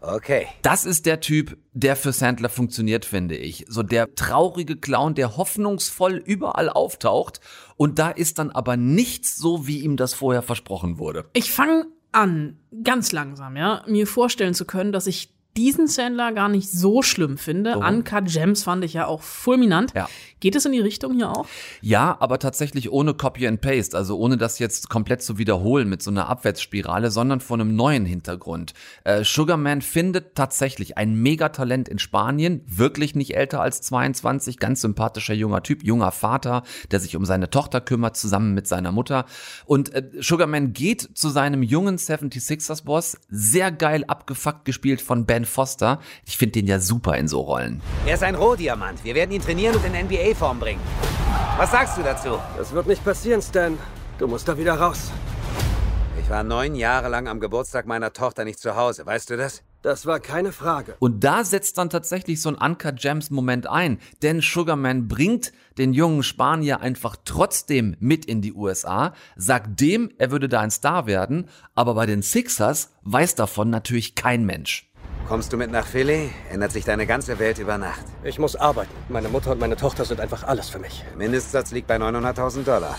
S12: Okay.
S2: Das ist der Typ, der für Sandler funktioniert, finde ich. So der traurige Clown, der hoffnungsvoll überall auftaucht und da ist dann aber nichts so, wie ihm das vorher versprochen wurde.
S4: Ich fange an, ganz langsam, ja, mir vorstellen zu können, dass ich diesen Sandler gar nicht so schlimm finde.
S2: Oh.
S4: Uncut Gems fand ich ja auch fulminant.
S2: Ja.
S4: Geht es in die Richtung hier auch?
S2: Ja, aber tatsächlich ohne Copy and Paste, also ohne das jetzt komplett zu wiederholen mit so einer Abwärtsspirale, sondern von einem neuen Hintergrund. Äh, Sugarman findet tatsächlich ein Megatalent in Spanien, wirklich nicht älter als 22, ganz sympathischer junger Typ, junger Vater, der sich um seine Tochter kümmert, zusammen mit seiner Mutter. Und äh, Sugarman geht zu seinem jungen 76ers-Boss, sehr geil abgefuckt gespielt von Ben Ben Foster. Ich finde den ja super in so Rollen.
S12: Er ist ein Rohdiamant. Wir werden ihn trainieren und in NBA-Form bringen. Was sagst du dazu?
S14: Das wird nicht passieren, Stan. Du musst da wieder raus.
S12: Ich war neun Jahre lang am Geburtstag meiner Tochter nicht zu Hause. Weißt du das?
S14: Das war keine Frage.
S2: Und da setzt dann tatsächlich so ein Uncut Gems Moment ein, denn Sugarman bringt den jungen Spanier einfach trotzdem mit in die USA, sagt dem, er würde da ein Star werden, aber bei den Sixers weiß davon natürlich kein Mensch.
S12: Kommst du mit nach Philly, ändert sich deine ganze Welt über Nacht.
S14: Ich muss arbeiten. Meine Mutter und meine Tochter sind einfach alles für mich.
S12: Der Mindestsatz liegt bei 900.000 Dollar.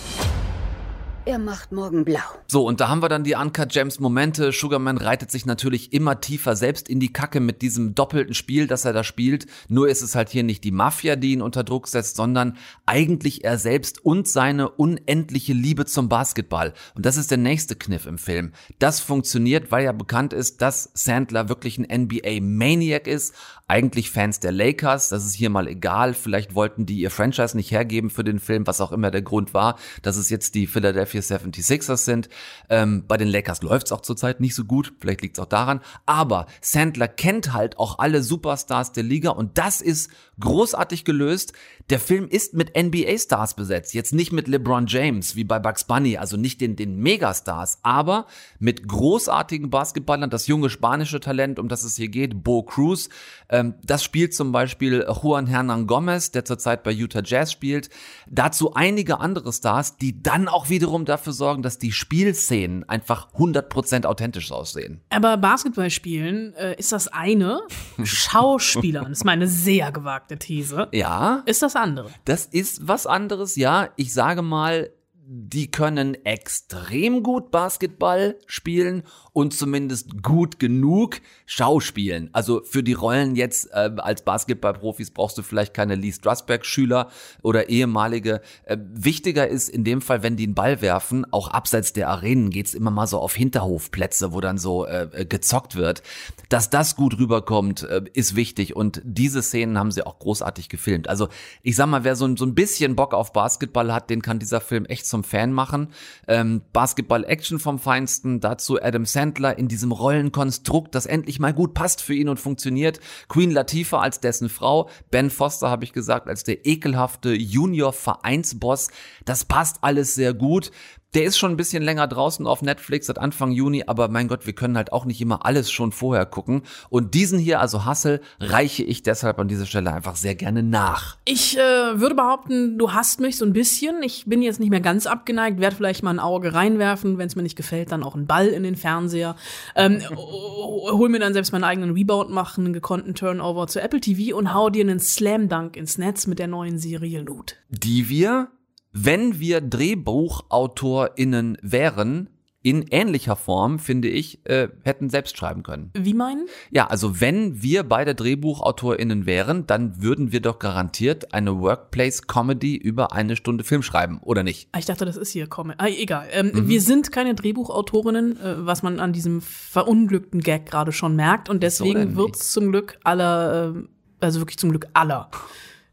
S9: Er macht morgen blau.
S2: So, und da haben wir dann die Uncut Gems Momente. Sugarman reitet sich natürlich immer tiefer selbst in die Kacke mit diesem doppelten Spiel, das er da spielt. Nur ist es halt hier nicht die Mafia, die ihn unter Druck setzt, sondern eigentlich er selbst und seine unendliche Liebe zum Basketball. Und das ist der nächste Kniff im Film. Das funktioniert, weil ja bekannt ist, dass Sandler wirklich ein NBA-Maniac ist. Eigentlich Fans der Lakers, das ist hier mal egal. Vielleicht wollten die ihr Franchise nicht hergeben für den Film, was auch immer der Grund war, dass es jetzt die Philadelphia 76ers sind. Ähm, bei den Lakers läuft's auch zurzeit nicht so gut, vielleicht liegt's auch daran. Aber Sandler kennt halt auch alle Superstars der Liga und das ist großartig gelöst. Der Film ist mit NBA-Stars besetzt, jetzt nicht mit LeBron James wie bei Bugs Bunny, also nicht den, den Megastars, aber mit großartigen Basketballern, das junge spanische Talent, um das es hier geht, Bo Cruz. Ähm, das spielt zum Beispiel Juan Hernan Gomez, der zurzeit bei Utah Jazz spielt. Dazu einige andere Stars, die dann auch wiederum dafür sorgen, dass die Spielszenen einfach 100% authentisch aussehen.
S4: Aber Basketball spielen äh, ist das eine, Schauspielern ist meine sehr gewagte These.
S2: Ja.
S4: Ist das andere?
S2: Das ist was anderes, ja. Ich sage mal, die können extrem gut Basketball spielen und zumindest gut genug schauspielen. Also für die Rollen jetzt äh, als Basketballprofis brauchst du vielleicht keine Lee Strasberg-Schüler oder ehemalige. Äh, wichtiger ist in dem Fall, wenn die einen Ball werfen, auch abseits der Arenen geht's immer mal so auf Hinterhofplätze, wo dann so äh, gezockt wird. Dass das gut rüberkommt, äh, ist wichtig und diese Szenen haben sie auch großartig gefilmt. Also ich sag mal, wer so, so ein bisschen Bock auf Basketball hat, den kann dieser Film echt zum Fan machen. Ähm, Basketball-Action vom Feinsten, dazu Adam Sandler in diesem Rollenkonstrukt, das endlich mal gut passt für ihn und funktioniert. Queen Latifah als dessen Frau, Ben Foster habe ich gesagt, als der ekelhafte Junior-Vereinsboss. Das passt alles sehr gut. Der ist schon ein bisschen länger draußen auf Netflix seit Anfang Juni, aber mein Gott, wir können halt auch nicht immer alles schon vorher gucken. Und diesen hier, also Hustle, reiche ich deshalb an dieser Stelle einfach sehr gerne nach.
S4: Ich äh, würde behaupten, du hast mich so ein bisschen. Ich bin jetzt nicht mehr ganz abgeneigt, werde vielleicht mal ein Auge reinwerfen, wenn es mir nicht gefällt, dann auch einen Ball in den Fernseher. Ähm, hol mir dann selbst meinen eigenen Rebound machen, einen gekonnten Turnover zu Apple TV und hau dir einen Slam Dunk ins Netz mit der neuen Serie Loot.
S2: Die wir wenn wir DrehbuchautorInnen wären, in ähnlicher Form, finde ich, äh, hätten selbst schreiben können.
S4: Wie meinen?
S2: Ja, also wenn wir beide DrehbuchautorInnen wären, dann würden wir doch garantiert eine Workplace-Comedy über eine Stunde Film schreiben, oder nicht?
S4: Ah, ich dachte, das ist hier Comedy. Ah, egal. Ähm, mhm. Wir sind keine Drehbuchautorinnen, äh, was man an diesem verunglückten Gag gerade schon merkt. Und deswegen so wird's zum Glück aller, äh, also wirklich zum Glück aller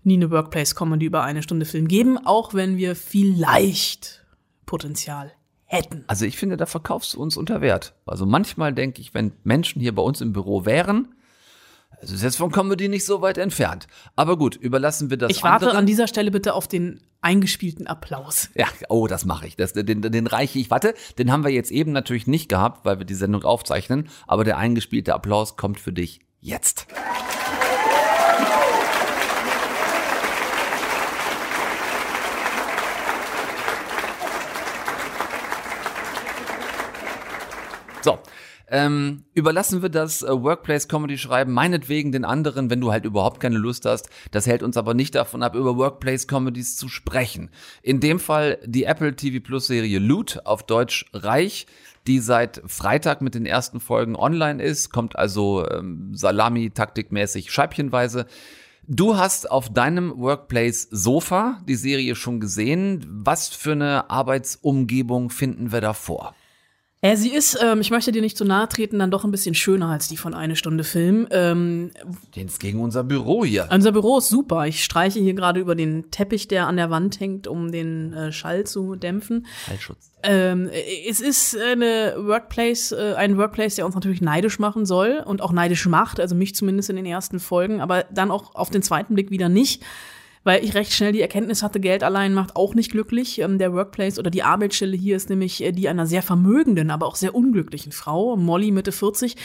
S4: nie eine Workplace-Comedy über eine Stunde Film geben, auch wenn wir vielleicht Potenzial hätten.
S2: Also ich finde, da verkaufst du uns unter Wert. Also manchmal denke ich, wenn Menschen hier bei uns im Büro wären, es ist jetzt von Comedy nicht so weit entfernt. Aber gut, überlassen wir das.
S4: Ich warte
S2: anderen.
S4: an dieser Stelle bitte auf den eingespielten Applaus.
S2: Ja, oh, das mache ich. Das, den, den reiche ich. Warte, den haben wir jetzt eben natürlich nicht gehabt, weil wir die Sendung aufzeichnen. Aber der eingespielte Applaus kommt für dich jetzt. So, ähm, überlassen wir das äh, Workplace-Comedy-Schreiben meinetwegen den anderen, wenn du halt überhaupt keine Lust hast. Das hält uns aber nicht davon ab, über Workplace-Comedies zu sprechen. In dem Fall die Apple TV Plus-Serie Loot, auf Deutsch Reich, die seit Freitag mit den ersten Folgen online ist, kommt also ähm, Salami-taktikmäßig scheibchenweise. Du hast auf deinem Workplace-Sofa die Serie schon gesehen. Was für eine Arbeitsumgebung finden wir da vor?
S4: Äh, sie ist, ähm, ich möchte dir nicht zu nahe treten, dann doch ein bisschen schöner als die von eine Stunde Film. Ähm,
S2: Jetzt gegen unser Büro hier.
S4: unser Büro ist super. Ich streiche hier gerade über den Teppich, der an der Wand hängt, um den äh, Schall zu dämpfen.
S2: Schallschutz.
S4: Ähm, es ist eine Workplace, äh, ein Workplace, der uns natürlich neidisch machen soll und auch neidisch macht, also mich zumindest in den ersten Folgen, aber dann auch auf den zweiten Blick wieder nicht. Weil ich recht schnell die Erkenntnis hatte, Geld allein macht auch nicht glücklich. Ähm, der Workplace oder die Arbeitsstelle hier ist nämlich äh, die einer sehr vermögenden, aber auch sehr unglücklichen Frau, Molly Mitte 40.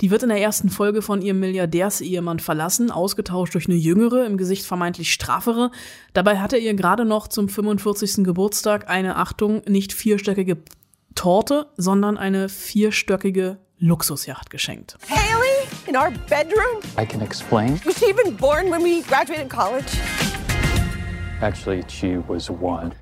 S4: Die wird in der ersten Folge von ihrem Milliardärsehemann verlassen, ausgetauscht durch eine jüngere, im Gesicht vermeintlich straffere. Dabei hat er ihr gerade noch zum 45. Geburtstag eine, Achtung, nicht vierstöckige Torte, sondern eine vierstöckige Luxusjacht geschenkt.
S15: Haley in our bedroom?
S16: I can explain.
S15: Was she even born when we graduated college?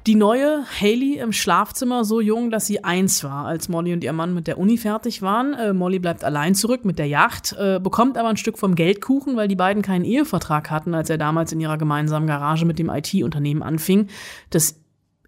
S4: Die neue Haley im Schlafzimmer so jung, dass sie eins war, als Molly und ihr Mann mit der Uni fertig waren. Äh, Molly bleibt allein zurück mit der Yacht, äh, bekommt aber ein Stück vom Geldkuchen, weil die beiden keinen Ehevertrag hatten, als er damals in ihrer gemeinsamen Garage mit dem IT-Unternehmen anfing, das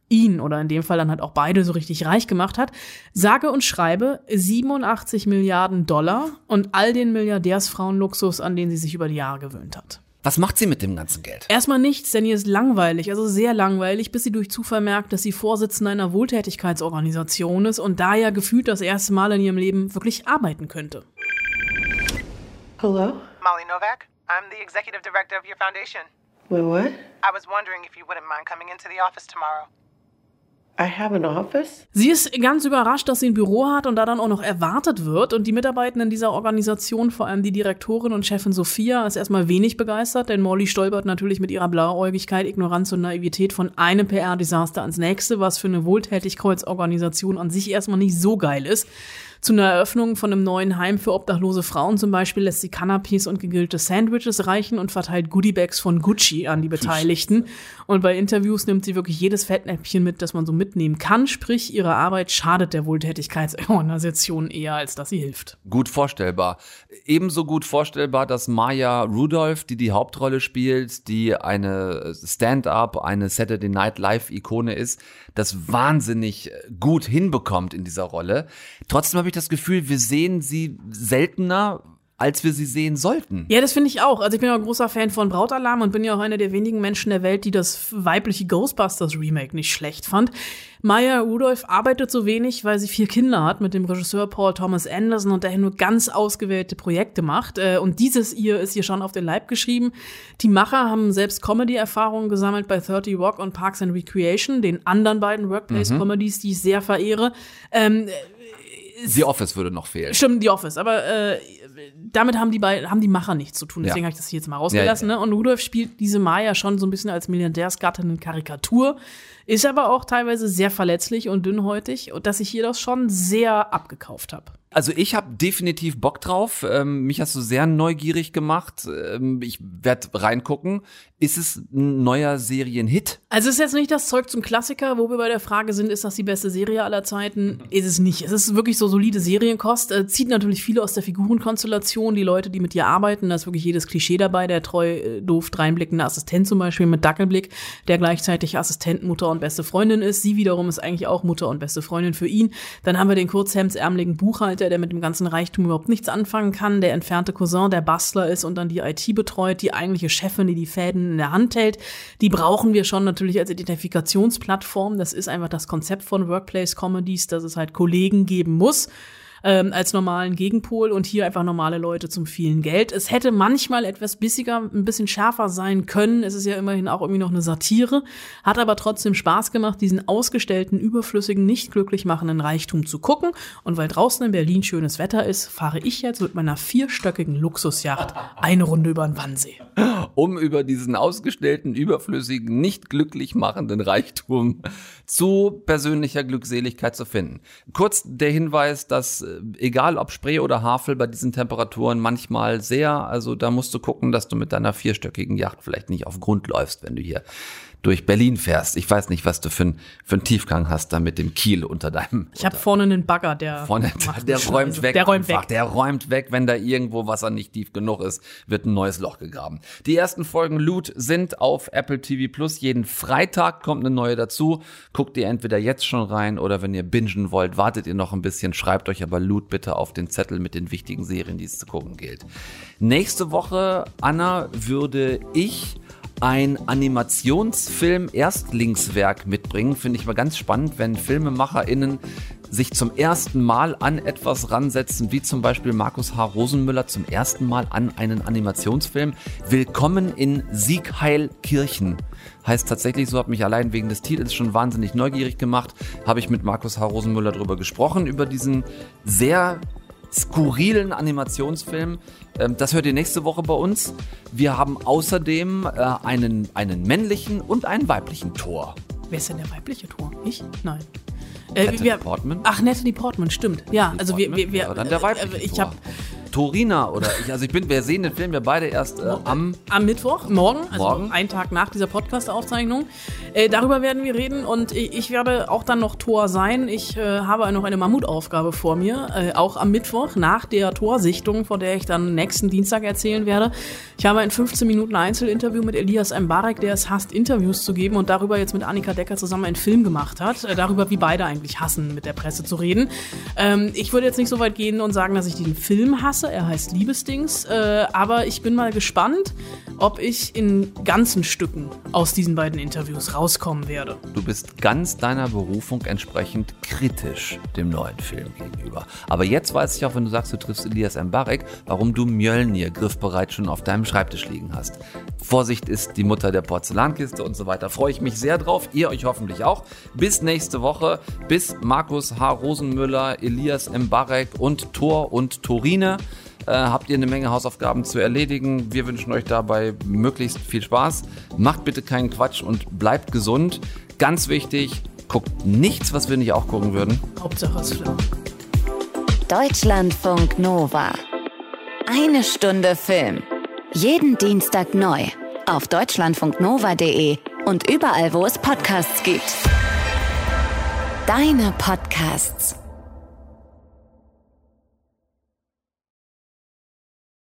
S4: ihn oder in dem Fall dann halt auch beide so richtig reich gemacht hat. Sage und schreibe 87 Milliarden Dollar und all den Milliardärsfrauenluxus, an den sie sich über die Jahre gewöhnt hat.
S2: Was macht sie mit dem ganzen Geld?
S4: Erstmal nichts, denn ihr ist langweilig, also sehr langweilig, bis sie durch Zufall merkt, dass sie Vorsitzende einer Wohltätigkeitsorganisation ist und da ja gefühlt das erste Mal in ihrem Leben wirklich arbeiten könnte.
S17: Hello?
S6: Molly Novak. I'm the executive director of your foundation.
S17: Wait, what?
S6: I was wondering if you wouldn't mind coming into the office tomorrow.
S17: I have an office?
S4: Sie ist ganz überrascht, dass sie ein Büro hat und da dann auch noch erwartet wird. Und die Mitarbeitenden dieser Organisation, vor allem die Direktorin und Chefin Sophia, ist erstmal wenig begeistert, denn Molly stolpert natürlich mit ihrer Blauäugigkeit, Ignoranz und Naivität von einem PR-Desaster ans nächste, was für eine Wohltätigkeitsorganisation an sich erstmal nicht so geil ist. Zu einer Eröffnung von einem neuen Heim für obdachlose Frauen zum Beispiel lässt sie Canapés und gegrillte Sandwiches reichen und verteilt Goodiebags von Gucci an die Beteiligten. Und bei Interviews nimmt sie wirklich jedes Fettnäpfchen mit, das man so mitnehmen kann. Sprich, ihre Arbeit schadet der Wohltätigkeitsorganisation eher, als dass sie hilft.
S2: Gut vorstellbar. Ebenso gut vorstellbar, dass Maya Rudolph, die die Hauptrolle spielt, die eine Stand-up, eine Saturday Night Live-Ikone ist, das wahnsinnig gut hinbekommt in dieser Rolle. Trotzdem habe ich das Gefühl, wir sehen sie seltener, als wir sie sehen sollten.
S4: Ja, das finde ich auch. Also ich bin ja ein großer Fan von Brautalarm und bin ja auch einer der wenigen Menschen der Welt, die das weibliche Ghostbusters Remake nicht schlecht fand. Maya Rudolph arbeitet so wenig, weil sie vier Kinder hat mit dem Regisseur Paul Thomas Anderson und daher nur ganz ausgewählte Projekte macht. Äh, und dieses ihr ist ihr schon auf den Leib geschrieben. Die Macher haben selbst Comedy-Erfahrungen gesammelt bei 30 Rock und Parks and Recreation, den anderen beiden Workplace-Comedies, die ich sehr verehre. Ähm,
S2: The Office würde noch fehlen.
S4: Stimmt, The Office, aber äh, damit haben die beiden, haben die Macher nichts zu tun. Deswegen
S2: Ja.
S4: habe ich das hier jetzt mal rausgelassen.
S2: Ja, ja,
S4: Ne? Und Rudolf spielt diese Maya schon so ein bisschen als Milliardärsgattin in Karikatur, ist aber auch teilweise sehr verletzlich und dünnhäutig und dass ich hier das schon sehr abgekauft habe.
S2: Also ich habe definitiv Bock drauf. Ähm, mich hast du sehr neugierig gemacht. Ähm, ich werde reingucken. Ist es ein neuer Serienhit?
S4: Also es ist jetzt nicht das Zeug zum Klassiker, wo wir bei der Frage sind, ist das die beste Serie aller Zeiten? Ist es nicht. Es ist wirklich so solide Serienkost. Äh, zieht natürlich viele aus der Figurenkonstellation, die Leute, die mit dir arbeiten. Da ist wirklich jedes Klischee dabei. Der treu, äh, doof, dreinblickende Assistent zum Beispiel mit Dackelblick, der gleichzeitig Assistent, Mutter und beste Freundin ist. Sie wiederum ist eigentlich auch Mutter und beste Freundin für ihn. Dann haben wir den kurzhemdsärmeligen Buchhalter, der mit dem ganzen Reichtum überhaupt nichts anfangen kann. Der entfernte Cousin, der Bastler ist und dann die IT betreut. Die eigentliche Chefin, die die Fäden in der Hand hält. Die brauchen wir schon natürlich als Identifikationsplattform. Das ist einfach das Konzept von Workplace Comedies, dass es halt Kollegen geben muss. Ähm, als normalen Gegenpol und hier einfach normale Leute zum vielen Geld. Es hätte manchmal etwas bissiger, ein bisschen schärfer sein können. Es ist ja immerhin auch irgendwie noch eine Satire, hat aber trotzdem Spaß gemacht, diesen ausgestellten, überflüssigen, nicht glücklich machenden Reichtum zu gucken. Und weil draußen in Berlin schönes Wetter ist, fahre ich jetzt mit meiner vierstöckigen Luxusjacht eine Runde über den Wannsee.
S2: um über diesen ausgestellten, überflüssigen, nicht glücklich machenden Reichtum zu persönlicher Glückseligkeit zu finden. Kurz der Hinweis, dass äh, egal ob Spree oder Havel bei diesen Temperaturen manchmal sehr, also da musst du gucken, dass du mit deiner vierstöckigen Yacht vielleicht nicht auf Grund läufst, wenn du hier durch Berlin fährst. Ich weiß nicht, was du für, ein, für einen Tiefgang hast da mit dem Kiel unter deinem
S4: Ich habe vorne einen Bagger, der
S2: Vorne, der
S4: eine
S2: räumt weg.
S4: Der räumt
S2: einfach.
S4: weg.
S2: Der räumt weg, wenn da irgendwo Wasser nicht tief genug ist, wird ein neues Loch gegraben. Die erste ersten Folgen Loot sind auf Apple TV Plus. Jeden Freitag kommt eine neue dazu. Guckt ihr entweder jetzt schon rein oder wenn ihr bingen wollt, wartet ihr noch ein bisschen. Schreibt euch aber Loot bitte auf den Zettel mit den wichtigen Serien, die es zu gucken gilt. Nächste Woche, Anna, würde ich ein Animationsfilm-Erstlingswerk mitbringen. Finde ich mal ganz spannend, wenn FilmemacherInnen sich zum ersten Mal an etwas ransetzen, wie zum Beispiel Markus H. Rosenmüller zum ersten Mal an einen Animationsfilm. Willkommen in Siegheilkirchen. Heißt tatsächlich so, hat mich allein wegen des Titels schon wahnsinnig neugierig gemacht. Habe ich mit Markus H. Rosenmüller darüber gesprochen, über diesen sehr skurrilen Animationsfilm. Ähm, Das hört ihr nächste Woche bei uns. Wir haben außerdem äh, einen, einen männlichen und einen weiblichen Tor.
S4: Wer ist denn der weibliche Tor? Ich? Nein. Äh,
S2: Natalie
S4: wir-
S2: Portman?
S4: Ach, Natalie Portman, stimmt. Ja, also wir, wir, wir
S2: Ja, dann der weibliche
S4: äh, ich
S2: Tor.
S4: habe
S2: Torina oder ich, also ich bin, wir sehen den Film ja beide erst äh, am
S4: am Mittwoch, morgen, also
S2: Morgen.
S4: einen Tag nach dieser Podcast-Aufzeichnung. Äh, darüber werden wir reden und ich, ich werde auch dann noch Tor sein. Ich äh, habe noch eine Mammutaufgabe vor mir, äh, auch am Mittwoch nach der Torsichtung, von der ich dann nächsten Dienstag erzählen werde. Ich habe ein 15 Minuten Einzelinterview mit Elias Mbarek, der es hasst, Interviews zu geben und darüber jetzt mit Annika Decker zusammen einen Film gemacht hat. Äh, darüber, wie beide eigentlich hassen, mit der Presse zu reden. Ähm, ich würde jetzt nicht so weit gehen und sagen, dass ich den Film hasse. Er heißt Liebesdings. Äh, aber ich bin mal gespannt, ob ich in ganzen Stücken aus diesen beiden Interviews rauskommen werde.
S2: Du bist ganz deiner Berufung entsprechend kritisch dem neuen Film gegenüber. Aber jetzt weiß ich auch, wenn du sagst, du triffst Elias Mbarek, warum du Mjölnir griffbereit schon auf deinem Schreibtisch liegen hast. Vorsicht ist die Mutter der Porzellankiste und so weiter. Freue ich mich sehr drauf. Ihr euch hoffentlich auch. Bis nächste Woche. Bis Markus H. Rosenmüller, Elias Mbarek und Thor und Torine. Äh, habt ihr eine Menge Hausaufgaben zu erledigen. Wir wünschen euch dabei möglichst viel Spaß. Macht bitte keinen Quatsch und bleibt gesund. Ganz wichtig, guckt nichts, was wir nicht auch gucken würden.
S4: Hauptsache es Film.
S1: Deutschlandfunk Nova. Eine Stunde Film. Jeden Dienstag neu. Auf deutschlandfunknova.de und überall, wo es Podcasts gibt. Deine Podcasts.